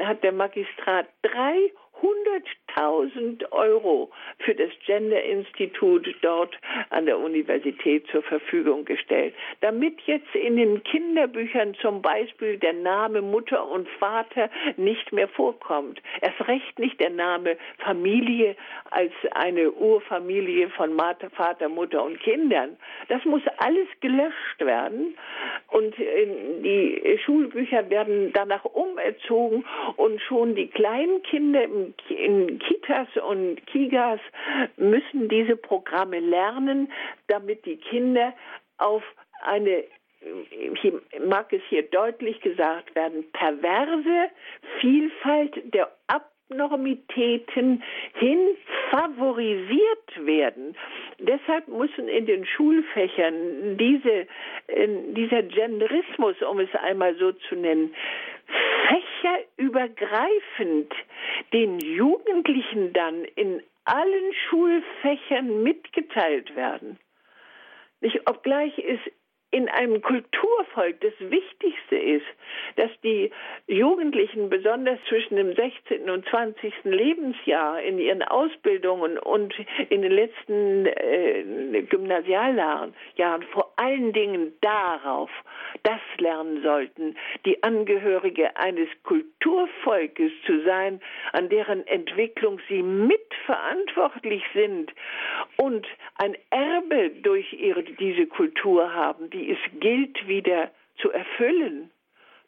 hat der Magistrat drei 100.000 Euro für das Gender-Institut dort an der Universität zur Verfügung gestellt, damit jetzt in den Kinderbüchern zum Beispiel der Name Mutter und Vater nicht mehr vorkommt. Erst recht nicht der Name Familie als eine Urfamilie von Vater, Mutter und Kindern. Das muss alles gelöscht werden und die Schulbücher werden danach umerzogen und schon die kleinen Kinder im in, Kitas und Kigas müssen diese Programme lernen, damit die Kinder auf eine hier mag es hier deutlich gesagt werden, perverse Vielfalt der Abnormitäten hin favorisiert werden. Deshalb müssen in den Schulfächern diese, dieser Genderismus, um es einmal so zu nennen, fächerübergreifend den Jugendlichen dann in allen Schulfächern mitgeteilt werden. Nicht, obgleich es in einem Kulturvolk das Wichtigste ist, dass die Jugendlichen besonders zwischen dem 16. und 20. Lebensjahr in ihren Ausbildungen und in den letzten äh, Gymnasialjahren Jahren vor allen Dingen darauf das lernen sollten, die Angehörige eines Kulturvolkes zu sein, an deren Entwicklung sie mitverantwortlich sind und ein Erbe durch ihre, diese Kultur haben, die es gilt wieder zu erfüllen.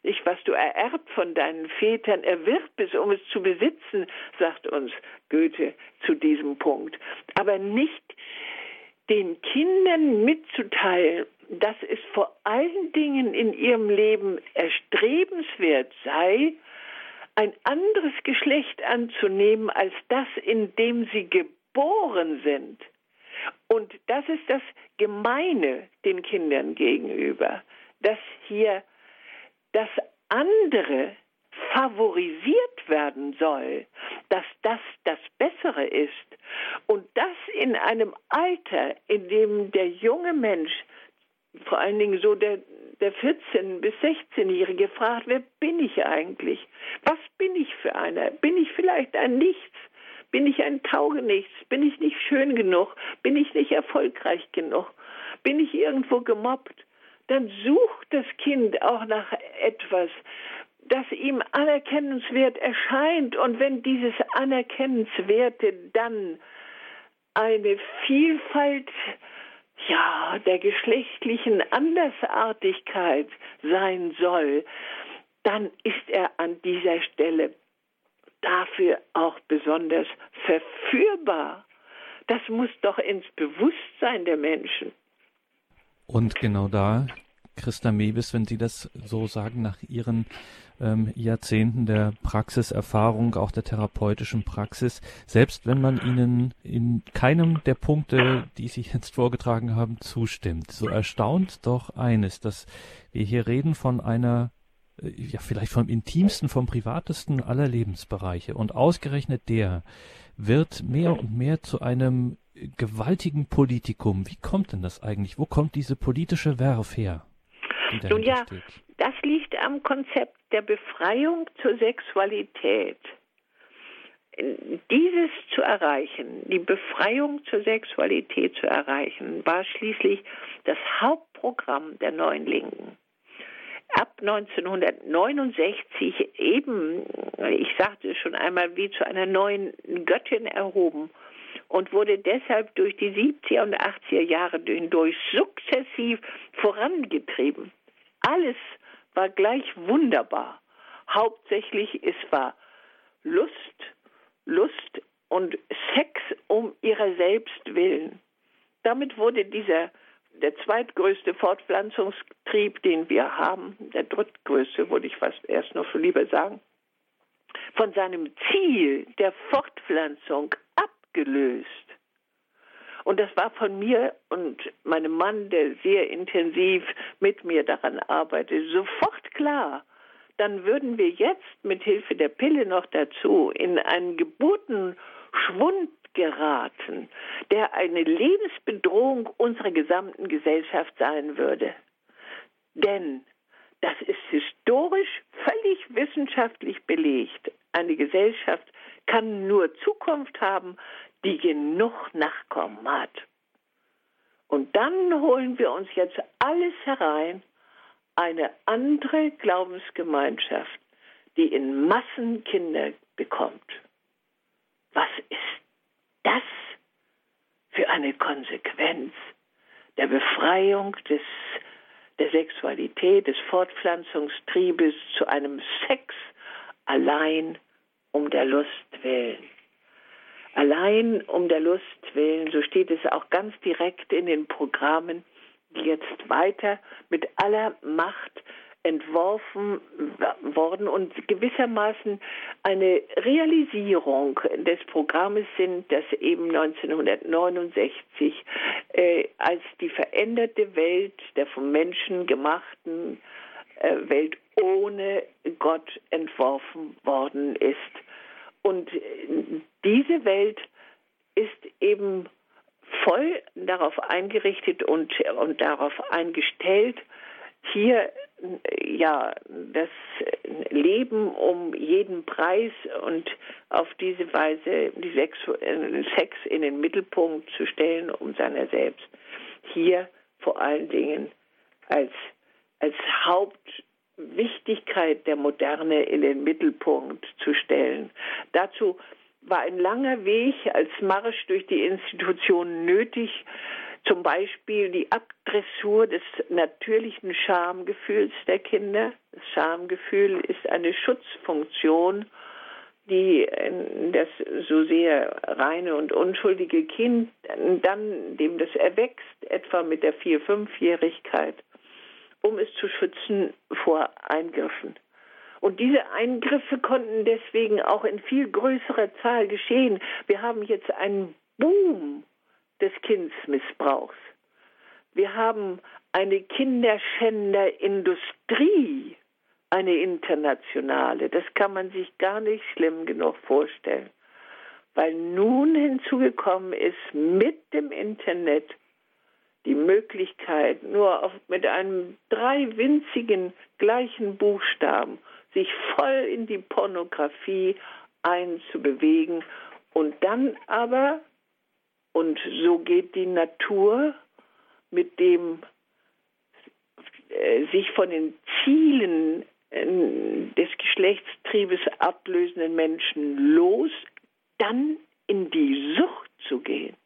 Nicht, was du ererbt von deinen Vätern, erwirb es, um es zu besitzen, sagt uns Goethe zu diesem Punkt. Aber nicht den Kindern mitzuteilen, dass es vor allen Dingen in ihrem Leben erstrebenswert sei, ein anderes Geschlecht anzunehmen als das, in dem sie geboren sind. Und das ist das Gemeine den Kindern gegenüber, dass hier das andere favorisiert werden soll, dass das das Bessere ist und das in einem Alter, in dem der junge Mensch, vor allen Dingen so der, der 14- bis 16-Jährige fragt, wer bin ich eigentlich? Was bin ich für einer? Bin ich vielleicht ein Nichts? Bin ich ein Taugenichts? Bin ich nicht schön genug? Bin ich nicht erfolgreich genug? Bin ich irgendwo gemobbt? Dann sucht das Kind auch nach etwas, das ihm anerkennenswert erscheint. Und wenn dieses Anerkennenswerte dann eine Vielfalt ja, der geschlechtlichen Andersartigkeit sein soll, dann ist er an dieser Stelle dafür auch besonders verführbar. Das muss doch ins Bewusstsein der Menschen. Und genau da, Christa Mewis, wenn Sie das so sagen, nach Ihren ähm, Jahrzehnten der Praxiserfahrung, auch der therapeutischen Praxis, selbst wenn man Ihnen in keinem der Punkte, die Sie jetzt vorgetragen haben, zustimmt, so erstaunt doch eines, dass wir hier reden von einer ja, vielleicht vom intimsten, vom privatesten aller Lebensbereiche. Und ausgerechnet der wird mehr und mehr zu einem gewaltigen Politikum. Wie kommt denn das eigentlich? Wo kommt diese politische Werf her? Nun ja, steht? das liegt am Konzept der Befreiung zur Sexualität. Dieses zu erreichen, die Befreiung zur Sexualität zu erreichen, war schließlich das Hauptprogramm der neuen Linken ab 1969 eben, ich sagte schon einmal, wie zu einer neuen Göttin erhoben und wurde deshalb durch die 70er und 80er Jahre hindurch sukzessiv vorangetrieben. Alles war gleich wunderbar. Hauptsächlich es war Lust, Lust und Sex um ihrer selbst willen. Damit wurde dieser der zweitgrößte Fortpflanzungstrieb, den wir haben, der drittgrößte, würde ich fast erst noch so lieber sagen, von seinem Ziel der Fortpflanzung abgelöst. Und das war von mir und meinem Mann, der sehr intensiv mit mir daran arbeitet, sofort klar. Dann würden wir jetzt mit Hilfe der Pille noch dazu in einen Geburtenschwund geraten, der eine Lebensbedrohung unserer gesamten Gesellschaft sein würde. Denn das ist historisch völlig wissenschaftlich belegt. Eine Gesellschaft kann nur Zukunft haben, die genug Nachkommen hat. Und dann holen wir uns jetzt alles herein, eine andere Glaubensgemeinschaft, die in Massen Kinder bekommt. Was ist das für eine Konsequenz der Befreiung des, der Sexualität, des Fortpflanzungstriebes zu einem Sex allein um der Lust willen. Allein um der Lust willen, so steht es auch ganz direkt in den Programmen, die jetzt weiter mit aller Macht entworfen worden und gewissermaßen eine Realisierung des Programmes sind, das eben 1969 äh, als die veränderte Welt der vom Menschen gemachten äh, Welt ohne Gott entworfen worden ist. Und äh, diese Welt ist eben voll darauf eingerichtet und, und darauf eingestellt, hier ja das Leben um jeden Preis und auf diese Weise die Sex, Sex in den Mittelpunkt zu stellen, um seiner selbst hier vor allen Dingen als, als Hauptwichtigkeit der Moderne in den Mittelpunkt zu stellen. Dazu war ein langer Weg als Marsch durch die Institutionen nötig, zum Beispiel die Abdressur des natürlichen Schamgefühls der Kinder. Das Schamgefühl ist eine Schutzfunktion, die das so sehr reine und unschuldige Kind dann, dem das erwächst, etwa mit der Vier-, Fünfjährigkeit, um es zu schützen vor Eingriffen. Und diese Eingriffe konnten deswegen auch in viel größerer Zahl geschehen. Wir haben jetzt einen Boom des Kindsmissbrauchs. Wir haben eine Kinderschänderindustrie, eine internationale. Das kann man sich gar nicht schlimm genug vorstellen, weil nun hinzugekommen ist mit dem Internet die Möglichkeit, nur auf, mit einem drei winzigen gleichen Buchstaben sich voll in die Pornografie einzubewegen und dann aber und so geht die Natur mit dem äh, sich von den Zielen äh, des Geschlechtstriebes ablösenden Menschen los, dann in die Sucht zu gehen,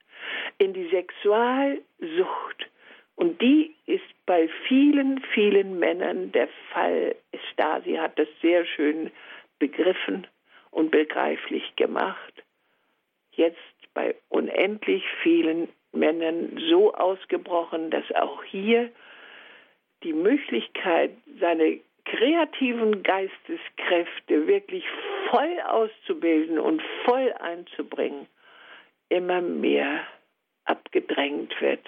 in die Sexualsucht. Und die ist bei vielen, vielen Männern der Fall. Stasi hat das sehr schön begriffen und begreiflich gemacht. Jetzt bei unendlich vielen Männern so ausgebrochen, dass auch hier die Möglichkeit, seine kreativen Geisteskräfte wirklich voll auszubilden und voll einzubringen, immer mehr abgedrängt wird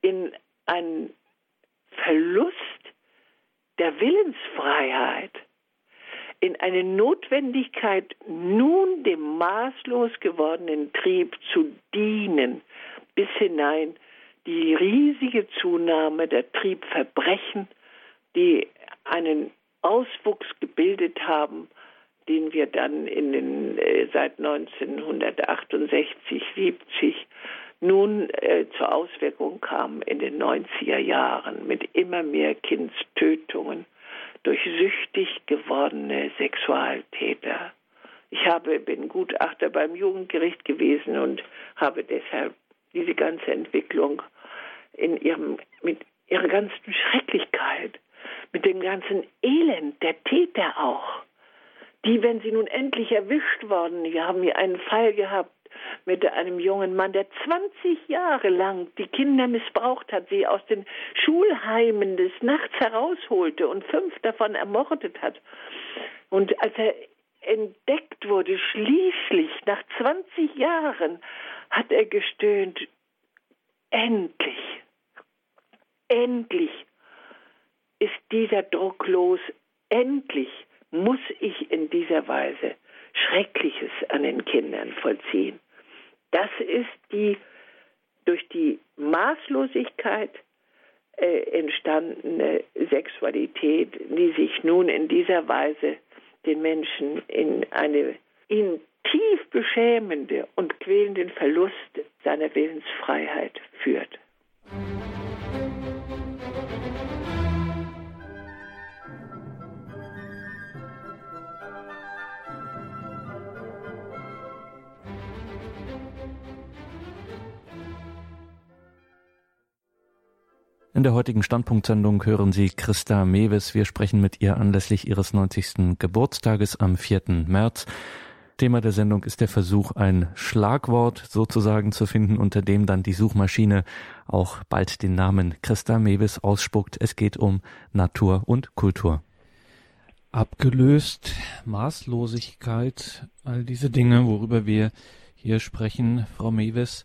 in einen Verlust der Willensfreiheit in eine Notwendigkeit, nun dem maßlos gewordenen Trieb zu dienen, bis hinein die riesige Zunahme der Triebverbrechen, die einen Auswuchs gebildet haben, den wir dann in den, äh, seit 1968, 70 nun äh, zur Auswirkung kam in den 90er Jahren mit immer mehr Kindstötungen durch süchtig gewordene Sexualtäter. Ich habe, bin Gutachter beim Jugendgericht gewesen und habe deshalb diese ganze Entwicklung in ihrem, mit ihrer ganzen Schrecklichkeit, mit dem ganzen Elend der Täter auch, die, wenn sie nun endlich erwischt worden, wir haben hier einen Fall gehabt, mit einem jungen Mann, der 20 Jahre lang die Kinder missbraucht hat, sie aus den Schulheimen des Nachts herausholte und fünf davon ermordet hat. Und als er entdeckt wurde, schließlich nach 20 Jahren, hat er gestöhnt, endlich, endlich ist dieser Druck los, endlich muss ich in dieser Weise Schreckliches an den Kindern vollziehen. Das ist die durch die Maßlosigkeit äh, entstandene Sexualität, die sich nun in dieser Weise den Menschen in eine ihn tief beschämende und quälenden Verlust seiner Willensfreiheit führt. In der heutigen Standpunktsendung hören Sie Christa Mewes. Wir sprechen mit ihr anlässlich ihres 90. Geburtstages am 4. März. Thema der Sendung ist der Versuch, ein Schlagwort sozusagen zu finden, unter dem dann die Suchmaschine auch bald den Namen Christa Mewes ausspuckt. Es geht um Natur und Kultur. Abgelöst, Maßlosigkeit, all diese Dinge, worüber wir hier sprechen, Frau Mewes,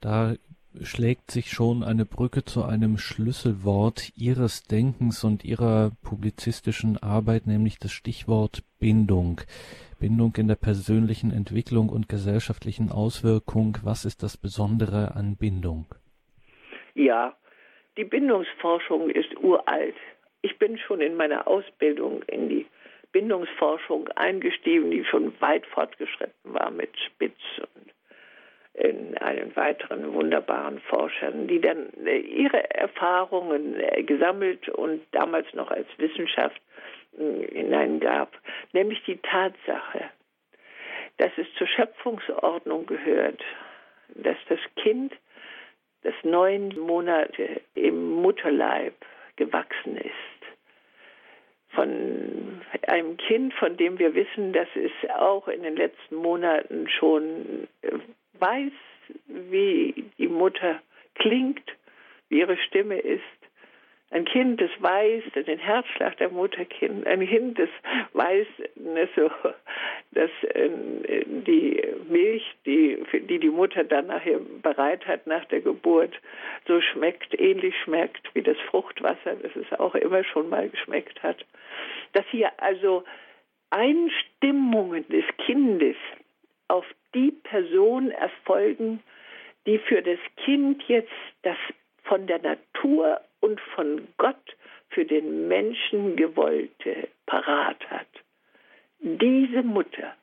da schlägt sich schon eine Brücke zu einem Schlüsselwort Ihres Denkens und Ihrer publizistischen Arbeit, nämlich das Stichwort Bindung. Bindung in der persönlichen Entwicklung und gesellschaftlichen Auswirkung. Was ist das Besondere an Bindung? Ja, die Bindungsforschung ist uralt. Ich bin schon in meiner Ausbildung in die Bindungsforschung eingestiegen, die schon weit fortgeschritten war mit Spitz und in einen weiteren wunderbaren Forschern, die dann äh, ihre Erfahrungen äh, gesammelt und damals noch als Wissenschaft äh, hineingab, nämlich die Tatsache, dass es zur Schöpfungsordnung gehört, dass das Kind, das neun Monate im Mutterleib gewachsen ist, von einem Kind, von dem wir wissen, dass es auch in den letzten Monaten schon weiß, wie die Mutter klingt, wie ihre Stimme ist. Ein Kind, das weiß den Herzschlag der Mutter kennt. Ein Kind, das weiß, ne, so, dass äh, die Milch, die, die die Mutter dann nachher bereit hat nach der Geburt, so schmeckt, ähnlich schmeckt wie das Fruchtwasser, das es auch immer schon mal geschmeckt hat. Dass hier also Einstimmungen des Kindes auf die Person erfolgen, die für das Kind jetzt das von der Natur und von Gott für den Menschen gewollte parat hat. Diese Mutter,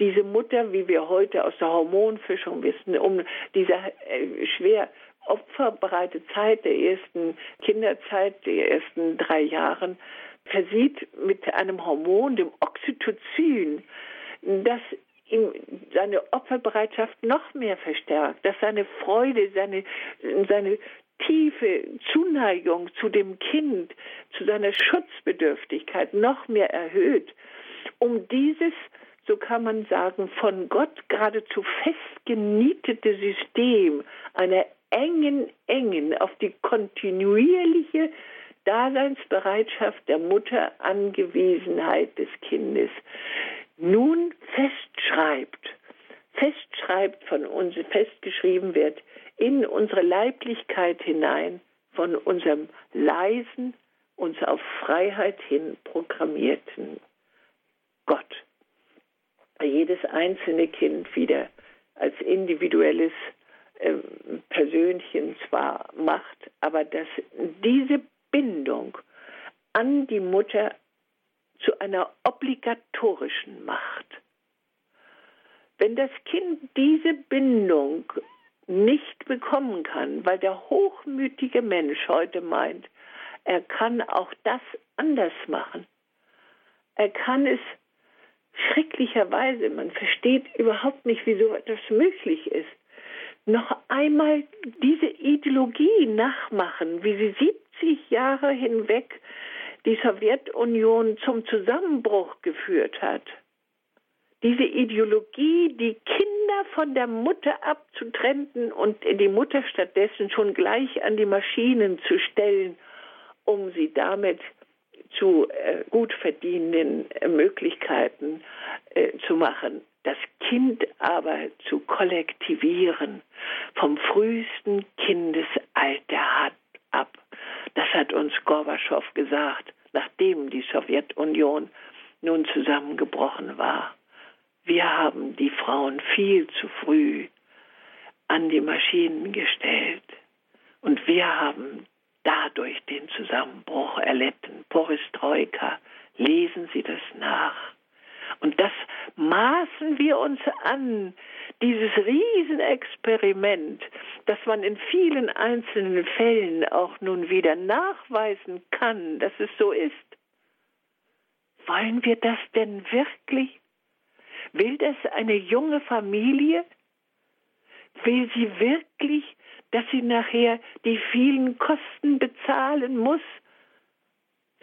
diese Mutter, wie wir heute aus der Hormonfischung wissen, um diese äh, schwer opferbereite Zeit der ersten Kinderzeit, der ersten drei Jahren, versieht mit einem Hormon, dem Oxytocin, das ihm seine Opferbereitschaft noch mehr verstärkt, dass seine Freude, seine, seine tiefe Zuneigung zu dem Kind, zu seiner Schutzbedürftigkeit noch mehr erhöht, um dieses, so kann man sagen, von Gott geradezu festgenietete System einer engen, engen, auf die kontinuierliche Daseinsbereitschaft der Mutter Angewiesenheit des Kindes nun festschreibt, festschreibt von uns, festgeschrieben wird in unsere Leiblichkeit hinein, von unserem leisen, uns auf Freiheit hin programmierten Gott. Jedes einzelne Kind wieder als individuelles äh, Persönchen zwar macht, aber dass diese Bindung an die Mutter zu einer obligatorischen Macht. Wenn das Kind diese Bindung nicht bekommen kann, weil der hochmütige Mensch heute meint, er kann auch das anders machen. Er kann es schrecklicherweise, man versteht überhaupt nicht, wieso etwas möglich ist, noch einmal diese Ideologie nachmachen, wie sie 70 Jahre hinweg die Sowjetunion zum Zusammenbruch geführt hat. Diese Ideologie, die Kinder von der Mutter abzutrennen und die Mutter stattdessen schon gleich an die Maschinen zu stellen, um sie damit zu äh, gut verdienenden äh, Möglichkeiten äh, zu machen. Das Kind aber zu kollektivieren, vom frühesten Kindesalter ab. Das hat uns Gorbatschow gesagt, nachdem die Sowjetunion nun zusammengebrochen war. Wir haben die Frauen viel zu früh an die Maschinen gestellt und wir haben dadurch den Zusammenbruch erlitten. Perestroika, lesen Sie das nach. Und das maßen wir uns an, dieses Riesenexperiment, das man in vielen einzelnen Fällen auch nun wieder nachweisen kann, dass es so ist. Wollen wir das denn wirklich? Will das eine junge Familie? Will sie wirklich, dass sie nachher die vielen Kosten bezahlen muss?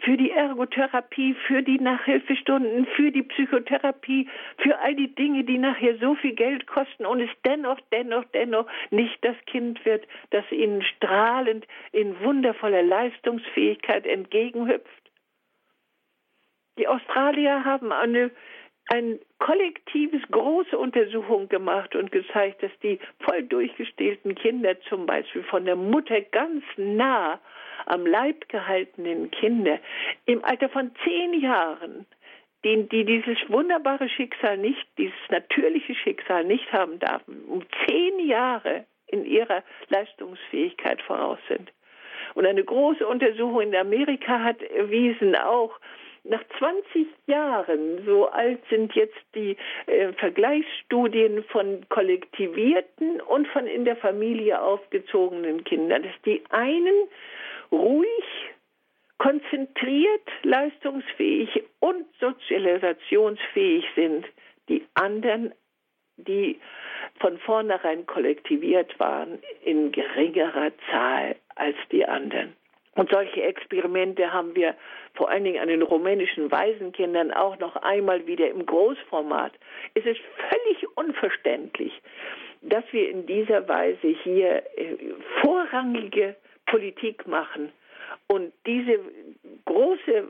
für die Ergotherapie, für die Nachhilfestunden, für die Psychotherapie, für all die Dinge, die nachher so viel Geld kosten und es dennoch, dennoch, dennoch nicht das Kind wird, das ihnen strahlend in wundervoller Leistungsfähigkeit entgegenhüpft. Die Australier haben eine eine kollektives große Untersuchung gemacht und gezeigt, dass die voll durchgestillten Kinder zum Beispiel von der Mutter ganz nah am Leib gehaltenen Kinder im Alter von zehn Jahren, die, die dieses wunderbare Schicksal nicht, dieses natürliche Schicksal nicht haben darfen, um zehn Jahre in ihrer Leistungsfähigkeit voraus sind. Und eine große Untersuchung in Amerika hat erwiesen auch, nach 20 Jahren, so alt sind jetzt die äh, Vergleichsstudien von kollektivierten und von in der Familie aufgezogenen Kindern, dass die einen ruhig, konzentriert, leistungsfähig und sozialisationsfähig sind, die anderen, die von vornherein kollektiviert waren, in geringerer Zahl als die anderen. Und solche Experimente haben wir vor allen Dingen an den rumänischen Waisenkindern auch noch einmal wieder im Großformat. Es ist völlig unverständlich, dass wir in dieser Weise hier äh, vorrangige Politik machen und diese große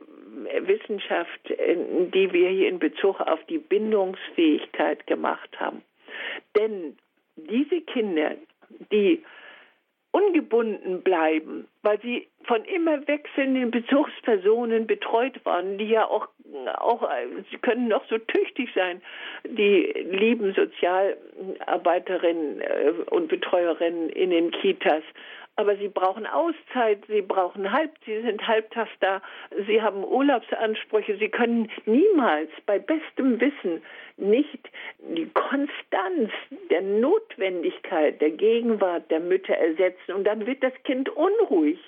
Wissenschaft, äh, die wir hier in Bezug auf die Bindungsfähigkeit gemacht haben. Denn diese Kinder, die ungebunden bleiben, weil sie von immer wechselnden Bezugspersonen betreut waren, die ja auch, auch sie können noch so tüchtig sein, die lieben Sozialarbeiterinnen äh, und Betreuerinnen in den Kitas aber sie brauchen Auszeit, sie brauchen halb, sie sind halbtags da, sie haben Urlaubsansprüche, sie können niemals bei bestem Wissen nicht die Konstanz der Notwendigkeit der Gegenwart der Mütter ersetzen und dann wird das Kind unruhig.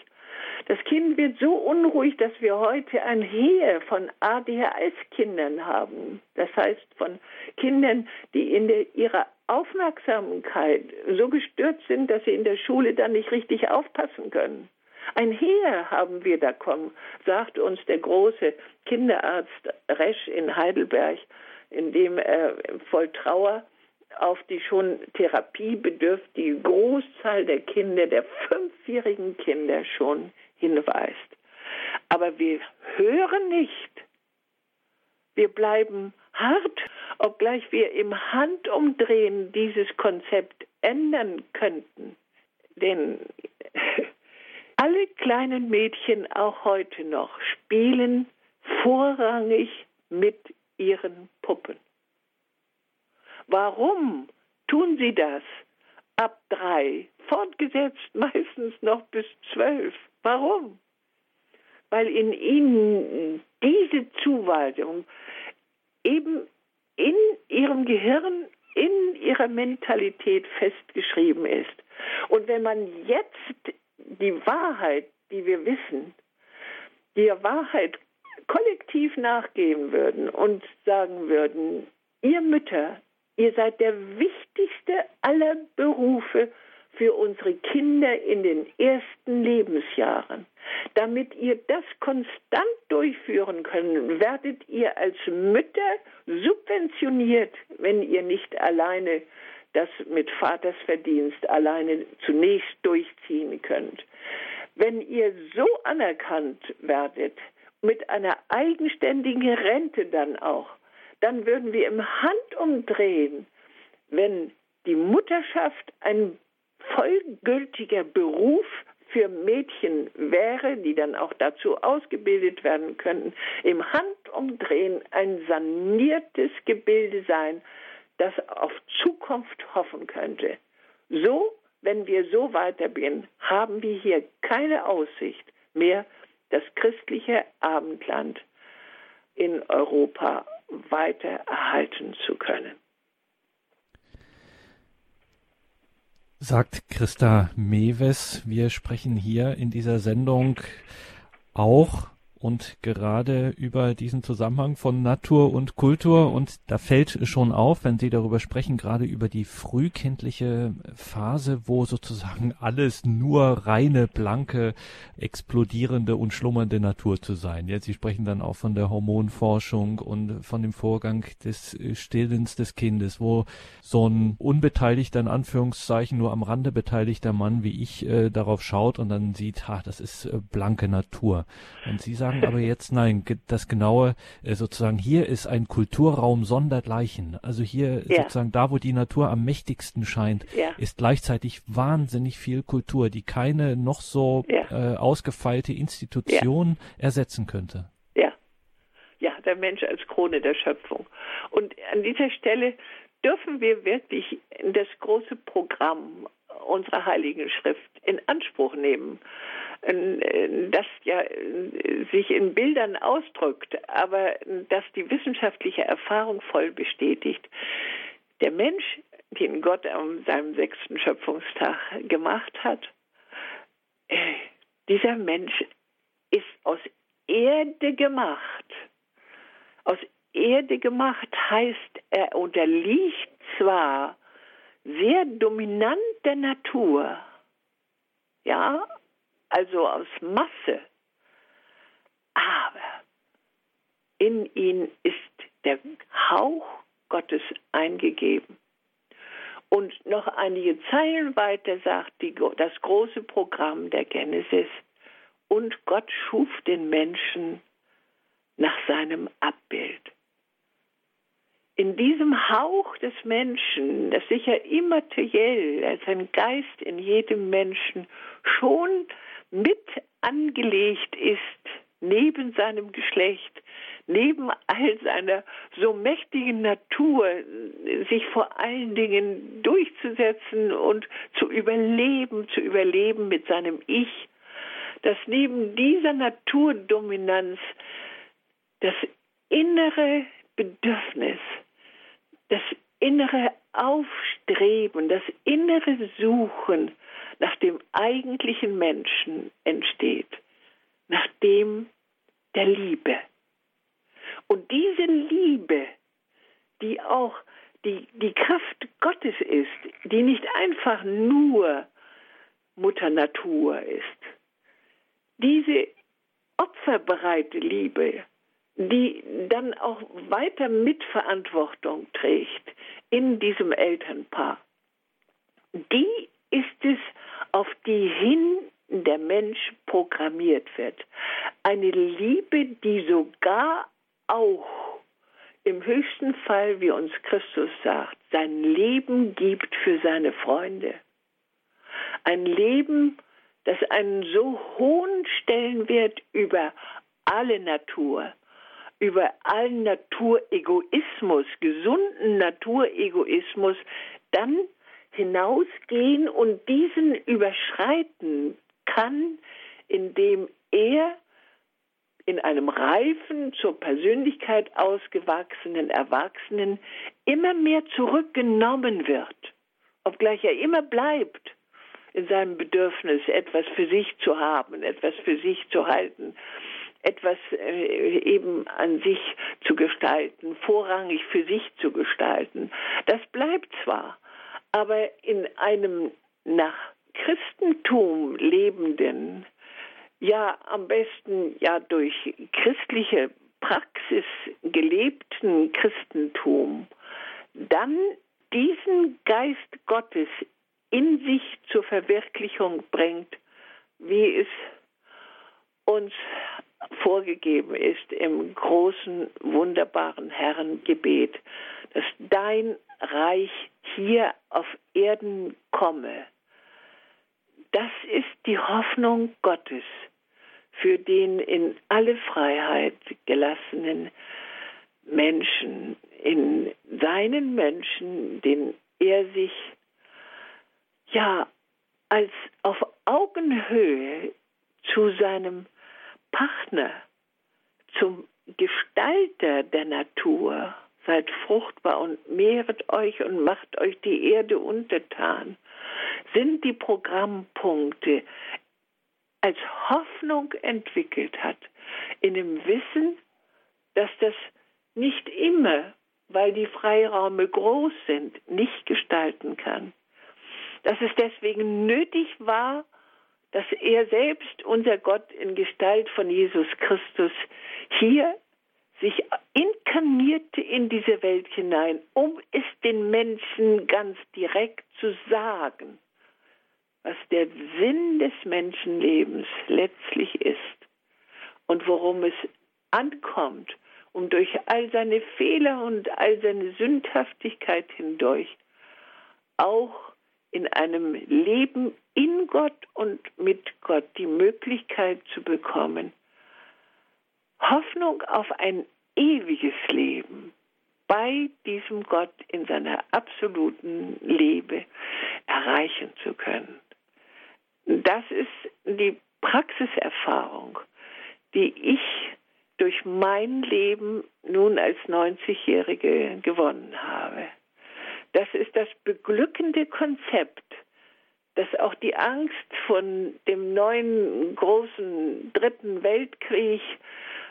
Das Kind wird so unruhig, dass wir heute ein Heer von ADHS-Kindern haben. Das heißt von Kindern, die in der, ihrer Aufmerksamkeit so gestört sind, dass sie in der Schule dann nicht richtig aufpassen können. Ein Heer haben wir da kommen, sagt uns der große Kinderarzt Resch in Heidelberg, in dem er voll Trauer auf die schon therapiebedürftige Großzahl der Kinder, der fünfjährigen Kinder schon hinweist. Aber wir hören nicht. Wir bleiben hart, obgleich wir im Handumdrehen dieses Konzept ändern könnten. Denn alle kleinen Mädchen auch heute noch spielen vorrangig mit ihren Puppen. Warum tun sie das? Ab drei, fortgesetzt meistens noch bis zwölf. Warum? Weil in ihnen diese Zuweisung eben in ihrem Gehirn, in ihrer Mentalität festgeschrieben ist. Und wenn man jetzt die Wahrheit, die wir wissen, der Wahrheit kollektiv nachgeben würden und sagen würden, ihr Mütter, ihr seid der wichtigste aller Berufe für unsere Kinder in den ersten Lebensjahren. Damit ihr das konstant durchführen könnt, werdet ihr als Mütter subventioniert, wenn ihr nicht alleine das mit Vatersverdienst alleine zunächst durchziehen könnt. Wenn ihr so anerkannt werdet, mit einer eigenständigen Rente dann auch, dann würden wir im Handumdrehen, wenn die Mutterschaft ein vollgültiger Beruf für Mädchen wäre, die dann auch dazu ausgebildet werden könnten, im Handumdrehen ein saniertes Gebilde sein, das auf Zukunft hoffen könnte. So, wenn wir so weitergehen, haben wir hier keine Aussicht mehr, das christliche Abendland in Europa weiter erhalten zu können. Sagt Christa Mewes. Wir sprechen hier in dieser Sendung auch und gerade über diesen Zusammenhang von Natur und Kultur und da fällt schon auf, wenn Sie darüber sprechen, gerade über die frühkindliche Phase, wo sozusagen alles nur reine, blanke, explodierende und schlummernde Natur zu sein. Ja, Sie sprechen dann auch von der Hormonforschung und von dem Vorgang des Stillens des Kindes, wo so ein unbeteiligter, in Anführungszeichen, nur am Rande beteiligter Mann wie ich äh, darauf schaut und dann sieht, ha, das ist äh, blanke Natur. Und Sie sagen aber jetzt, nein, das genaue, äh, sozusagen, hier ist ein Kulturraum sondergleichen. Also hier ja. sozusagen da, wo die Natur am mächtigsten scheint, ja. ist gleichzeitig wahnsinnig viel Kultur, die keine noch so ja. äh, ausgefeilte Institution ersetzen könnte. Ja. Ja, der Mensch als Krone der Schöpfung. Und an dieser Stelle dürfen wir wirklich das große Programm unserer Heiligen Schrift in Anspruch nehmen, das ja sich in Bildern ausdrückt, aber das die wissenschaftliche Erfahrung voll bestätigt. Der Mensch, den Gott an seinem sechsten Schöpfungstag gemacht hat, äh, dieser Mensch ist aus Erde gemacht. Aus Erde gemacht heißt, er unterliegt zwar sehr dominant der Natur, ja, also aus Masse, aber in ihn ist der Hauch Gottes eingegeben. Und noch einige Zeilen weiter sagt die, das große Programm der Genesis. Und Gott schuf den Menschen nach seinem Abbild in diesem Hauch des Menschen, das sicher immateriell als ein Geist in jedem Menschen schon mit angelegt ist, neben seinem Geschlecht, neben all seiner so mächtigen Natur, sich vor allen Dingen durchzusetzen und zu überleben, zu überleben mit seinem Ich, dass neben dieser Naturdominanz das innere Bedürfnis, das innere Aufstreben, das innere Suchen nach dem eigentlichen Menschen entsteht, nach dem der Liebe. Und diese Liebe, die auch die, die Kraft Gottes ist, die nicht einfach nur Mutter Natur ist, diese opferbereite Liebe, die dann auch weiter Mitverantwortung trägt in diesem Elternpaar. Die ist es, auf die hin der Mensch programmiert wird. Eine Liebe, die sogar auch im höchsten Fall, wie uns Christus sagt, sein Leben gibt für seine Freunde. Ein Leben, das einen so hohen Stellenwert über alle Natur, über allen Naturegoismus, gesunden Naturegoismus, dann hinausgehen und diesen überschreiten kann, indem er in einem reifen, zur Persönlichkeit ausgewachsenen Erwachsenen immer mehr zurückgenommen wird, obgleich er immer bleibt in seinem Bedürfnis, etwas für sich zu haben, etwas für sich zu halten etwas äh, eben an sich zu gestalten, vorrangig für sich zu gestalten. Das bleibt zwar, aber in einem nach Christentum lebenden, ja am besten ja durch christliche Praxis gelebten Christentum, dann diesen Geist Gottes in sich zur Verwirklichung bringt, wie es uns vorgegeben ist im großen, wunderbaren Herrengebet, dass dein Reich hier auf Erden komme. Das ist die Hoffnung Gottes für den in alle Freiheit gelassenen Menschen, in seinen Menschen, den er sich ja als auf Augenhöhe zu seinem Partner, zum Gestalter der Natur. Seid fruchtbar und mehret euch und macht euch die Erde untertan, sind die Programmpunkte als Hoffnung entwickelt hat, in dem Wissen, dass das nicht immer, weil die Freiräume groß sind, nicht gestalten kann. Dass es deswegen nötig war, dass er selbst, unser Gott in Gestalt von Jesus Christus, hier sich inkarnierte in diese Welt hinein, um es den Menschen ganz direkt zu sagen, was der Sinn des Menschenlebens letztlich ist und worum es ankommt, um durch all seine Fehler und all seine Sündhaftigkeit hindurch auch in einem Leben in Gott und mit Gott die Möglichkeit zu bekommen, Hoffnung auf ein ewiges Leben bei diesem Gott in seiner absoluten Liebe erreichen zu können. Das ist die Praxiserfahrung, die ich durch mein Leben nun als 90-Jährige gewonnen habe. Das ist das beglückende Konzept, dass auch die Angst von dem neuen großen dritten Weltkrieg,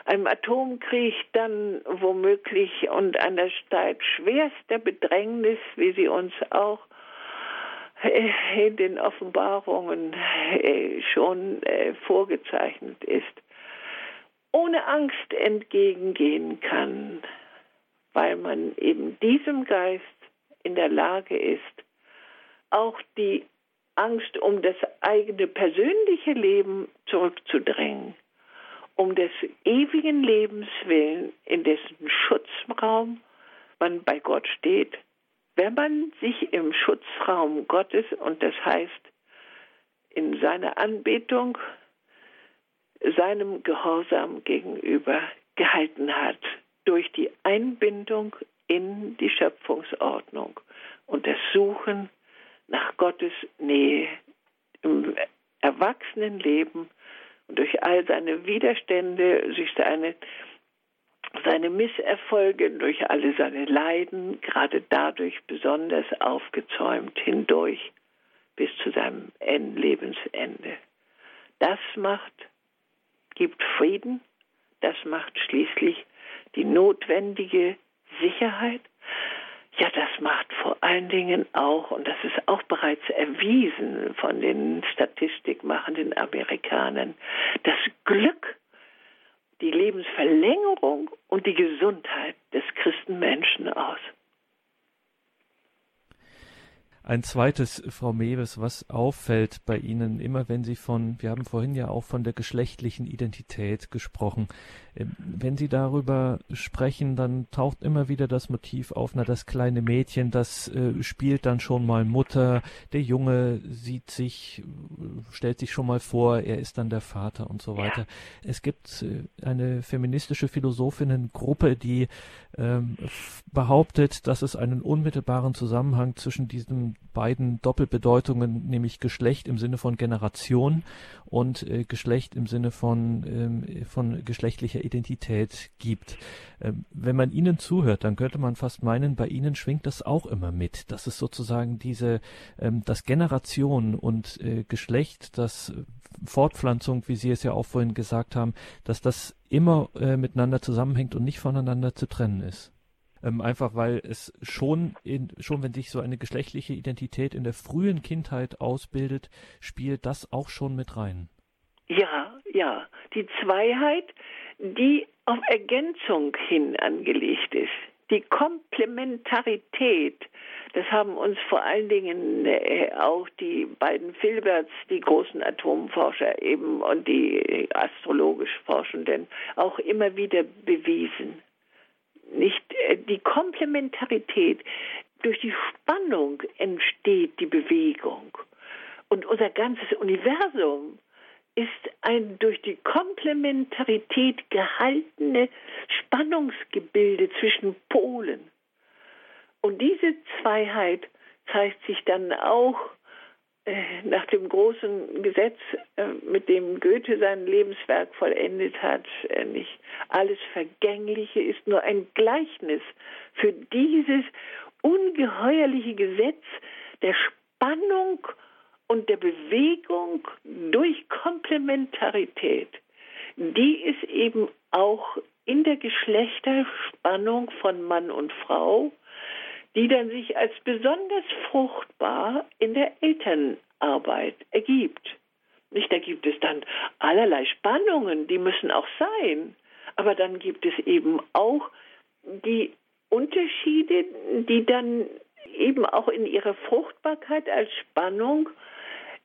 einem Atomkrieg dann womöglich und einer Zeit schwerster Bedrängnis, wie sie uns auch äh, in den Offenbarungen äh, schon äh, vorgezeichnet ist, ohne Angst entgegengehen kann, weil man eben diesem Geist in der Lage ist, auch die Angst um das eigene persönliche Leben zurückzudrängen, um des ewigen Lebens willen, in dessen Schutzraum man bei Gott steht, wenn man sich im Schutzraum Gottes, und das heißt in seiner Anbetung, seinem Gehorsam gegenüber gehalten hat, durch die Einbindung in die Schöpfungsordnung und das Suchen nach Gottes Nähe im Erwachsenenleben und durch all seine Widerstände, durch seine, seine Misserfolge, durch alle seine Leiden, gerade dadurch besonders aufgezäumt hindurch bis zu seinem Lebensende. Das macht, gibt Frieden, das macht schließlich die notwendige Sicherheit, ja, das macht vor allen Dingen auch, und das ist auch bereits erwiesen von den statistikmachenden Amerikanern, das Glück, die Lebensverlängerung und die Gesundheit des Christenmenschen aus. Ein zweites, Frau Mewes, was auffällt bei Ihnen, immer wenn Sie von, wir haben vorhin ja auch von der geschlechtlichen Identität gesprochen, wenn Sie darüber sprechen, dann taucht immer wieder das Motiv auf, na, das kleine Mädchen, das äh, spielt dann schon mal Mutter, der Junge sieht sich, stellt sich schon mal vor, er ist dann der Vater und so weiter. Ja. Es gibt äh, eine feministische Philosophinnengruppe, die ähm, behauptet, dass es einen unmittelbaren Zusammenhang zwischen diesen beiden Doppelbedeutungen, nämlich Geschlecht im Sinne von Generation und äh, Geschlecht im Sinne von, ähm, von geschlechtlicher Identität gibt. Ähm, wenn man Ihnen zuhört, dann könnte man fast meinen, bei Ihnen schwingt das auch immer mit. Das ist sozusagen diese, ähm, das Generation und äh, Geschlecht, das Fortpflanzung, wie Sie es ja auch vorhin gesagt haben, dass das immer äh, miteinander zusammenhängt und nicht voneinander zu trennen ist. Ähm, einfach weil es schon, in, schon wenn sich so eine geschlechtliche Identität in der frühen Kindheit ausbildet, spielt das auch schon mit rein. Ja, ja. Die Zweiheit, die auf Ergänzung hin angelegt ist. Die Komplementarität, das haben uns vor allen Dingen äh, auch die beiden Filberts, die großen Atomforscher eben und die astrologisch Forschenden auch immer wieder bewiesen nicht äh, die Komplementarität. Durch die Spannung entsteht die Bewegung. Und unser ganzes Universum ist ein durch die Komplementarität gehaltene Spannungsgebilde zwischen Polen. Und diese Zweiheit zeigt sich dann auch äh, nach dem großen Gesetz, äh, mit dem Goethe sein Lebenswerk vollendet hat, äh, nicht alles Vergängliche ist nur ein Gleichnis für dieses ungeheuerliche Gesetz der Spannung und der Bewegung durch Komplementarität, die ist eben auch in der Geschlechterspannung von Mann und Frau, die dann sich als besonders fruchtbar in der Elternarbeit ergibt. Nicht, da gibt es dann allerlei Spannungen, die müssen auch sein. Aber dann gibt es eben auch die Unterschiede, die dann eben auch in ihrer Fruchtbarkeit als Spannung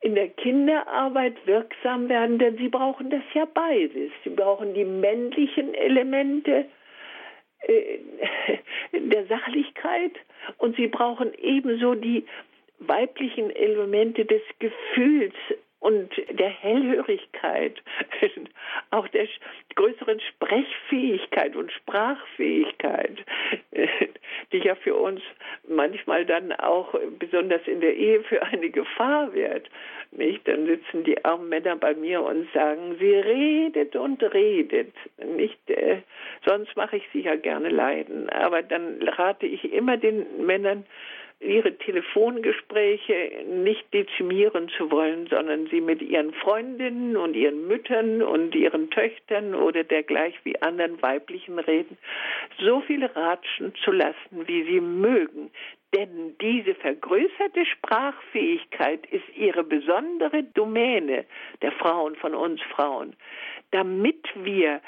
in der Kinderarbeit wirksam werden, denn sie brauchen das ja beides. Sie brauchen die männlichen Elemente äh, der Sachlichkeit und sie brauchen ebenso die weiblichen Elemente des Gefühls und der Hellhörigkeit, auch der größeren Sprechfähigkeit und Sprachfähigkeit, die ja für uns manchmal dann auch besonders in der Ehe für eine Gefahr wird. Nicht? Dann sitzen die armen Männer bei mir und sagen, sie redet und redet. Nicht, äh, sonst mache ich sie ja gerne leiden. Aber dann rate ich immer den Männern, ihre Telefongespräche nicht dezimieren zu wollen, sondern sie mit ihren Freundinnen und ihren Müttern und ihren Töchtern oder dergleich wie anderen weiblichen Reden so viel ratschen zu lassen, wie sie mögen. Denn diese vergrößerte Sprachfähigkeit ist ihre besondere Domäne der Frauen von uns Frauen, damit wir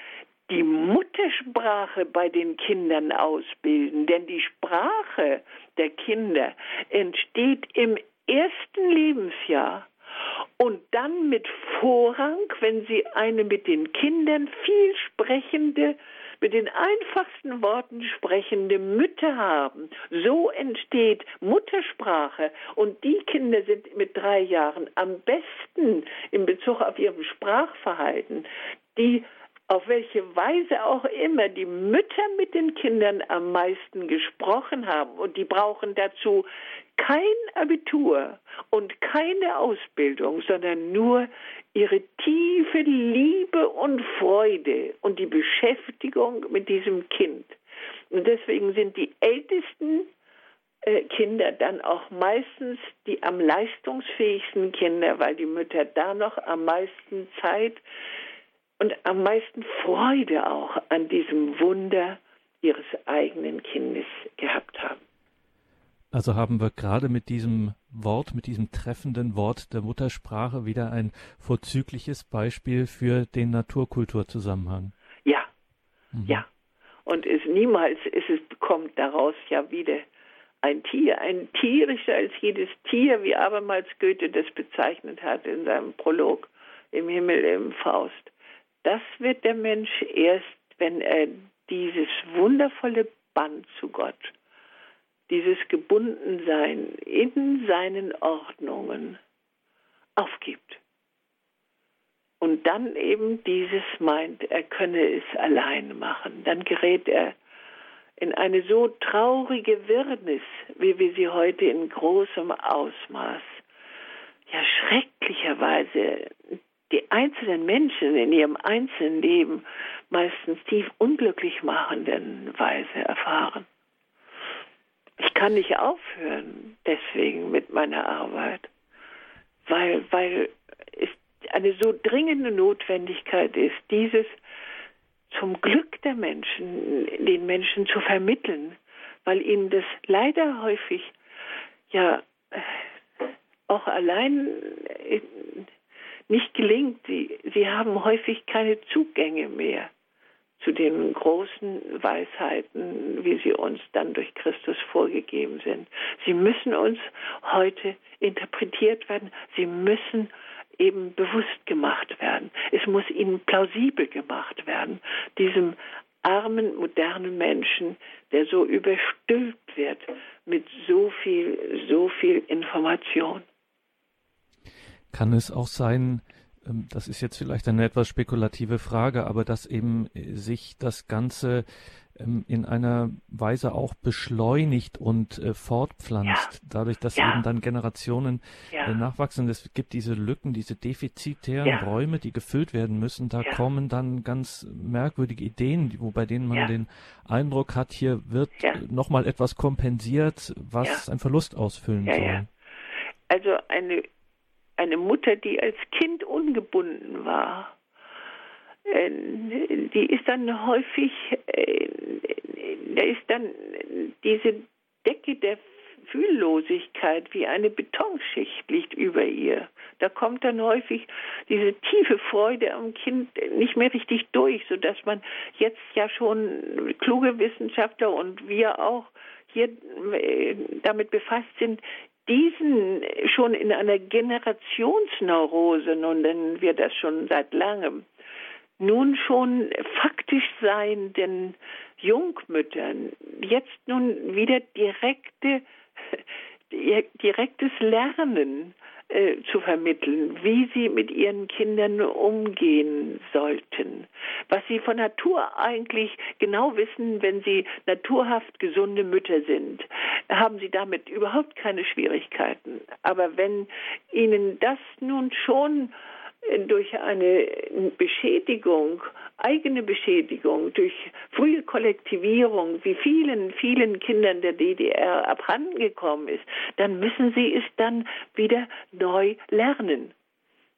die Muttersprache bei den Kindern ausbilden. Denn die Sprache der Kinder entsteht im ersten Lebensjahr und dann mit Vorrang, wenn sie eine mit den Kindern viel sprechende, mit den einfachsten Worten sprechende Mütter haben. So entsteht Muttersprache und die Kinder sind mit drei Jahren am besten in Bezug auf ihrem Sprachverhalten, die auf welche Weise auch immer die Mütter mit den Kindern am meisten gesprochen haben. Und die brauchen dazu kein Abitur und keine Ausbildung, sondern nur ihre tiefe Liebe und Freude und die Beschäftigung mit diesem Kind. Und deswegen sind die ältesten äh, Kinder dann auch meistens die am leistungsfähigsten Kinder, weil die Mütter da noch am meisten Zeit und am meisten Freude auch an diesem Wunder ihres eigenen Kindes gehabt haben. Also haben wir gerade mit diesem Wort, mit diesem treffenden Wort der Muttersprache wieder ein vorzügliches Beispiel für den Naturkulturzusammenhang. Ja, mhm. ja. Und es niemals ist es, kommt daraus ja wieder ein Tier, ein tierischer als jedes Tier, wie abermals Goethe das bezeichnet hat in seinem Prolog im Himmel im Faust das wird der Mensch erst, wenn er dieses wundervolle Band zu Gott, dieses Gebundensein in seinen Ordnungen aufgibt. Und dann eben dieses meint, er könne es allein machen. Dann gerät er in eine so traurige Wirrnis, wie wir sie heute in großem Ausmaß, ja schrecklicherweise die einzelnen Menschen in ihrem einzelnen Leben meistens tief unglücklich machenden Weise erfahren. Ich kann nicht aufhören deswegen mit meiner Arbeit, weil, weil es eine so dringende Notwendigkeit ist, dieses zum Glück der Menschen, den Menschen zu vermitteln, weil ihnen das leider häufig ja auch allein nicht gelingt. Sie, sie haben häufig keine Zugänge mehr zu den großen Weisheiten, wie sie uns dann durch Christus vorgegeben sind. Sie müssen uns heute interpretiert werden. Sie müssen eben bewusst gemacht werden. Es muss ihnen plausibel gemacht werden, diesem armen, modernen Menschen, der so überstülpt wird mit so viel, so viel Information. Kann es auch sein, ähm, das ist jetzt vielleicht eine etwas spekulative Frage, aber dass eben äh, sich das Ganze ähm, in einer Weise auch beschleunigt und äh, fortpflanzt, ja. dadurch, dass ja. eben dann Generationen ja. äh, nachwachsen. Es gibt diese Lücken, diese defizitären Räume, die gefüllt werden müssen. Da kommen dann ganz merkwürdige Ideen, wo bei denen man den Eindruck hat, hier wird ja. nochmal etwas kompensiert, was ein Verlust ausfüllen soll. Also eine eine Mutter, die als Kind ungebunden war, äh, die ist dann häufig, äh, da ist dann diese Decke der Fühllosigkeit wie eine Betonschicht liegt über ihr. Da kommt dann häufig diese tiefe Freude am Kind nicht mehr richtig durch, sodass man jetzt ja schon kluge Wissenschaftler und wir auch hier äh, damit befasst sind, diesen schon in einer Generationsneurose, nun nennen wir das schon seit langem, nun schon faktisch seienden Jungmüttern jetzt nun wieder direkte, direktes Lernen äh, zu vermitteln, wie sie mit ihren Kindern umgehen sollten. Was sie von Natur eigentlich genau wissen, wenn sie naturhaft gesunde Mütter sind, haben sie damit überhaupt keine Schwierigkeiten. Aber wenn ihnen das nun schon durch eine Beschädigung, eigene Beschädigung, durch frühe Kollektivierung, wie vielen, vielen Kindern der DDR abhandengekommen ist, dann müssen sie es dann wieder neu lernen.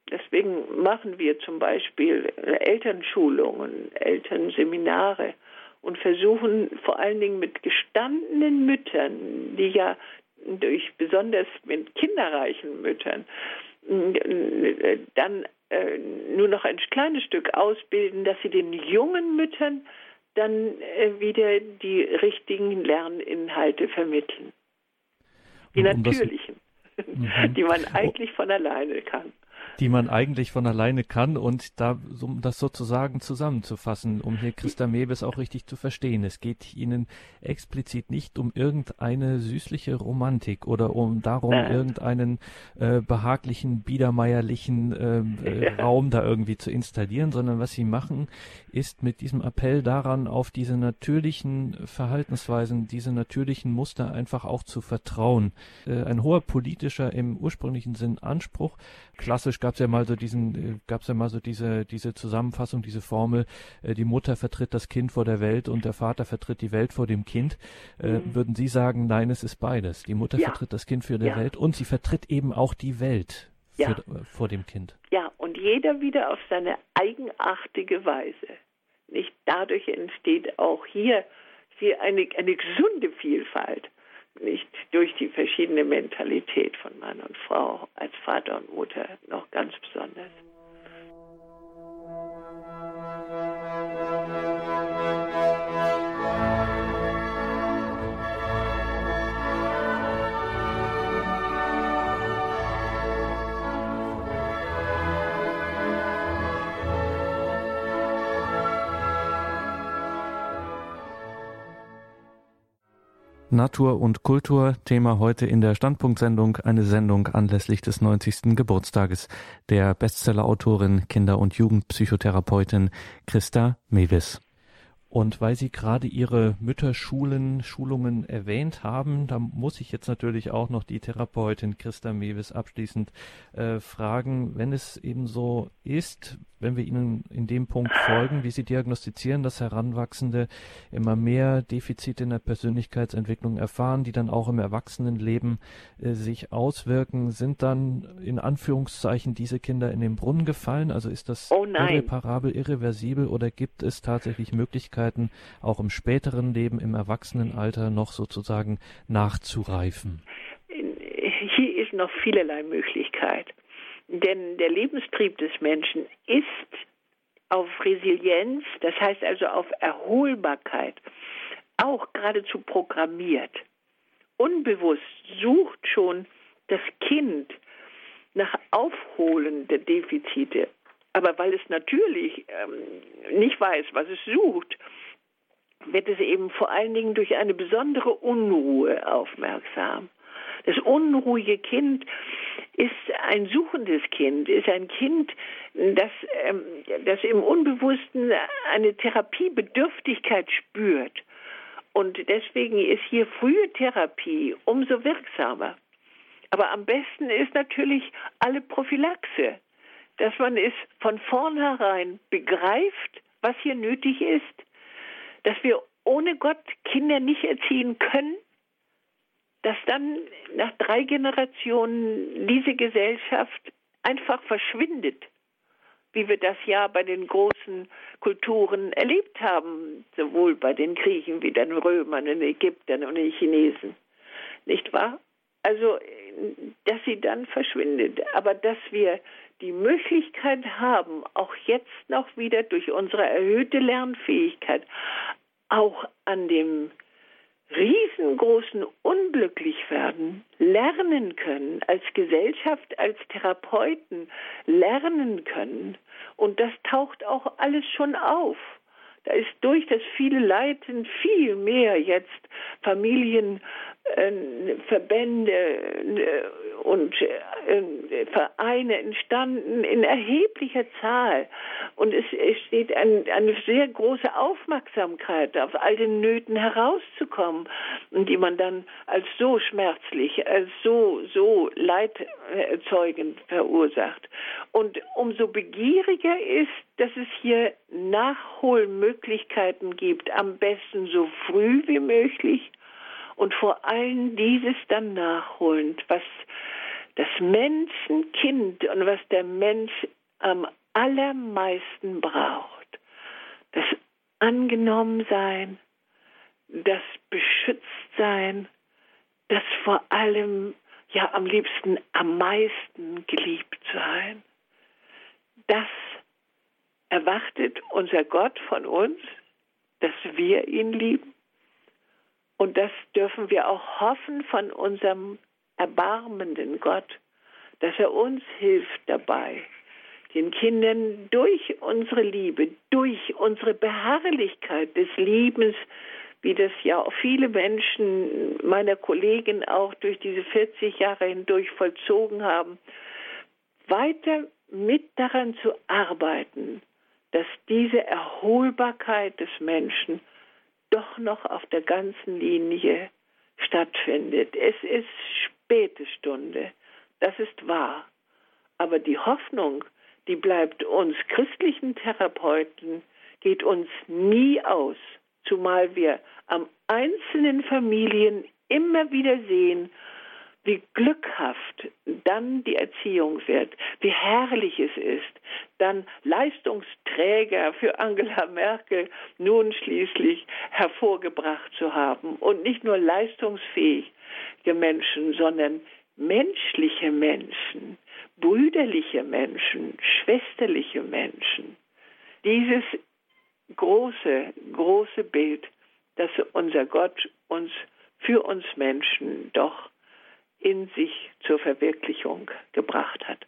Deswegen machen wir zum Beispiel Elternschulungen, Elternseminare und versuchen vor allen Dingen mit gestandenen Müttern, die ja durch besonders mit kinderreichen Müttern dann äh, nur noch ein kleines Stück ausbilden, dass sie den jungen Müttern dann äh, wieder die richtigen Lerninhalte vermitteln. Die um natürlichen, das, die man eigentlich von alleine kann die man eigentlich von alleine kann und da, um das sozusagen zusammenzufassen, um hier Christa Mewes auch richtig zu verstehen. Es geht Ihnen explizit nicht um irgendeine süßliche Romantik oder um darum, Nein. irgendeinen äh, behaglichen, biedermeierlichen äh, äh, ja. Raum da irgendwie zu installieren, sondern was Sie machen, ist mit diesem Appell daran, auf diese natürlichen Verhaltensweisen, diese natürlichen Muster einfach auch zu vertrauen. Äh, ein hoher politischer im ursprünglichen Sinn Anspruch. Klassisch gab es ja mal so diesen, äh, gab es ja mal so diese, diese Zusammenfassung, diese Formel, äh, die Mutter vertritt das Kind vor der Welt und der Vater vertritt die Welt vor dem Kind. Äh, mhm. Würden Sie sagen, nein, es ist beides. Die Mutter ja. vertritt das Kind für die ja. Welt und sie vertritt eben auch die Welt für, ja. vor dem Kind. Ja, und jeder wieder auf seine eigenartige Weise. Nicht dadurch entsteht auch hier eine, eine gesunde Vielfalt nicht durch die verschiedene Mentalität von Mann und Frau als Vater und Mutter noch ganz besonders. Natur und Kultur, Thema heute in der Standpunktsendung, eine Sendung anlässlich des 90. Geburtstages der Bestsellerautorin, Kinder- und Jugendpsychotherapeutin Christa Mewis. Und weil Sie gerade Ihre Mütterschulen, Schulungen erwähnt haben, da muss ich jetzt natürlich auch noch die Therapeutin Christa Mewis abschließend äh, fragen, wenn es eben so ist, wenn wir Ihnen in dem Punkt folgen, wie Sie diagnostizieren, dass Heranwachsende immer mehr Defizite in der Persönlichkeitsentwicklung erfahren, die dann auch im Erwachsenenleben äh, sich auswirken, sind dann in Anführungszeichen diese Kinder in den Brunnen gefallen? Also ist das oh irreparabel, irreversibel oder gibt es tatsächlich Möglichkeiten, auch im späteren Leben, im Erwachsenenalter noch sozusagen nachzureifen? Hier ist noch vielerlei Möglichkeit. Denn der Lebenstrieb des Menschen ist auf Resilienz, das heißt also auf Erholbarkeit, auch geradezu programmiert. Unbewusst sucht schon das Kind nach Aufholen der Defizite. Aber weil es natürlich ähm, nicht weiß, was es sucht, wird es eben vor allen Dingen durch eine besondere Unruhe aufmerksam. Das unruhige Kind ist ein suchendes Kind, ist ein Kind, das, ähm, das im Unbewussten eine Therapiebedürftigkeit spürt. Und deswegen ist hier frühe Therapie umso wirksamer. Aber am besten ist natürlich alle Prophylaxe, dass man es von vornherein begreift, was hier nötig ist, dass wir ohne Gott Kinder nicht erziehen können, dass dann nach drei Generationen diese Gesellschaft einfach verschwindet, wie wir das ja bei den großen Kulturen erlebt haben, sowohl bei den Griechen wie den Römern, den Ägyptern und den Chinesen. Nicht wahr? Also, dass sie dann verschwindet, aber dass wir die Möglichkeit haben, auch jetzt noch wieder durch unsere erhöhte Lernfähigkeit, auch an dem riesengroßen Unglücklichwerden lernen können, als Gesellschaft, als Therapeuten lernen können. Und das taucht auch alles schon auf. Da ist durch das viele Leiden viel mehr jetzt Familien äh, Verbände äh, und äh, Vereine entstanden in erheblicher Zahl. Und es, steht eine sehr große Aufmerksamkeit auf all den Nöten herauszukommen, die man dann als so schmerzlich, als so, so leiderzeugend verursacht. Und umso begieriger ist, dass es hier Nachholmöglichkeiten gibt, am besten so früh wie möglich und vor allem dieses dann nachholend, was das Menschenkind und was der Mensch am allermeisten braucht. Das Angenommensein, das Beschütztsein, das vor allem ja am liebsten am meisten geliebt sein. Das erwartet unser Gott von uns, dass wir ihn lieben und das dürfen wir auch hoffen von unserem erbarmenden Gott, dass er uns hilft dabei, den Kindern durch unsere Liebe, durch unsere Beharrlichkeit des Liebens, wie das ja auch viele Menschen meiner Kollegen auch durch diese 40 Jahre hindurch vollzogen haben, weiter mit daran zu arbeiten, dass diese Erholbarkeit des Menschen doch noch auf der ganzen Linie stattfindet. Es ist späte Stunde, das ist wahr. Aber die Hoffnung, die bleibt uns christlichen Therapeuten, geht uns nie aus, zumal wir am einzelnen Familien immer wieder sehen, wie glückhaft dann die Erziehung wird, wie herrlich es ist, dann Leistungsträger für Angela Merkel nun schließlich hervorgebracht zu haben und nicht nur leistungsfähige Menschen, sondern menschliche Menschen, brüderliche Menschen, schwesterliche Menschen. Dieses große, große Bild, das unser Gott uns für uns Menschen doch in sich zur Verwirklichung gebracht hat.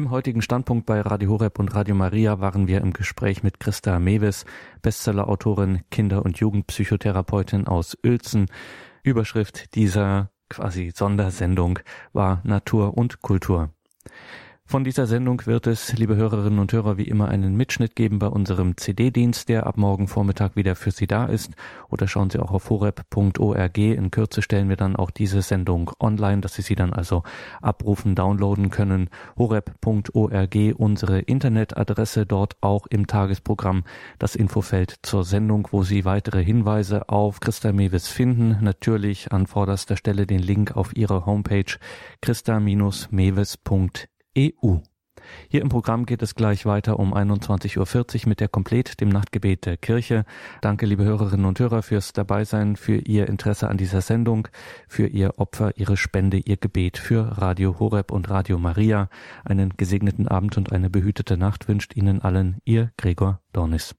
Im heutigen Standpunkt bei Radio Horeb und Radio Maria waren wir im Gespräch mit Christa Mewes, Bestsellerautorin, Kinder- und Jugendpsychotherapeutin aus Uelzen. Überschrift dieser quasi Sondersendung war Natur und Kultur. Von dieser Sendung wird es, liebe Hörerinnen und Hörer, wie immer einen Mitschnitt geben bei unserem CD-Dienst, der ab morgen Vormittag wieder für Sie da ist. Oder schauen Sie auch auf horeb.org. In Kürze stellen wir dann auch diese Sendung online, dass Sie sie dann also abrufen, downloaden können. horeb.org, unsere Internetadresse, dort auch im Tagesprogramm das Infofeld zur Sendung, wo Sie weitere Hinweise auf Christa Mewes finden. Natürlich an vorderster Stelle den Link auf Ihre Homepage christa-mewes.de EU. Hier im Programm geht es gleich weiter um 21.40 Uhr mit der Komplet, dem Nachtgebet der Kirche. Danke, liebe Hörerinnen und Hörer, fürs Dabeisein, für Ihr Interesse an dieser Sendung, für Ihr Opfer, Ihre Spende, Ihr Gebet für Radio Horeb und Radio Maria. Einen gesegneten Abend und eine behütete Nacht wünscht Ihnen allen Ihr Gregor Dornis.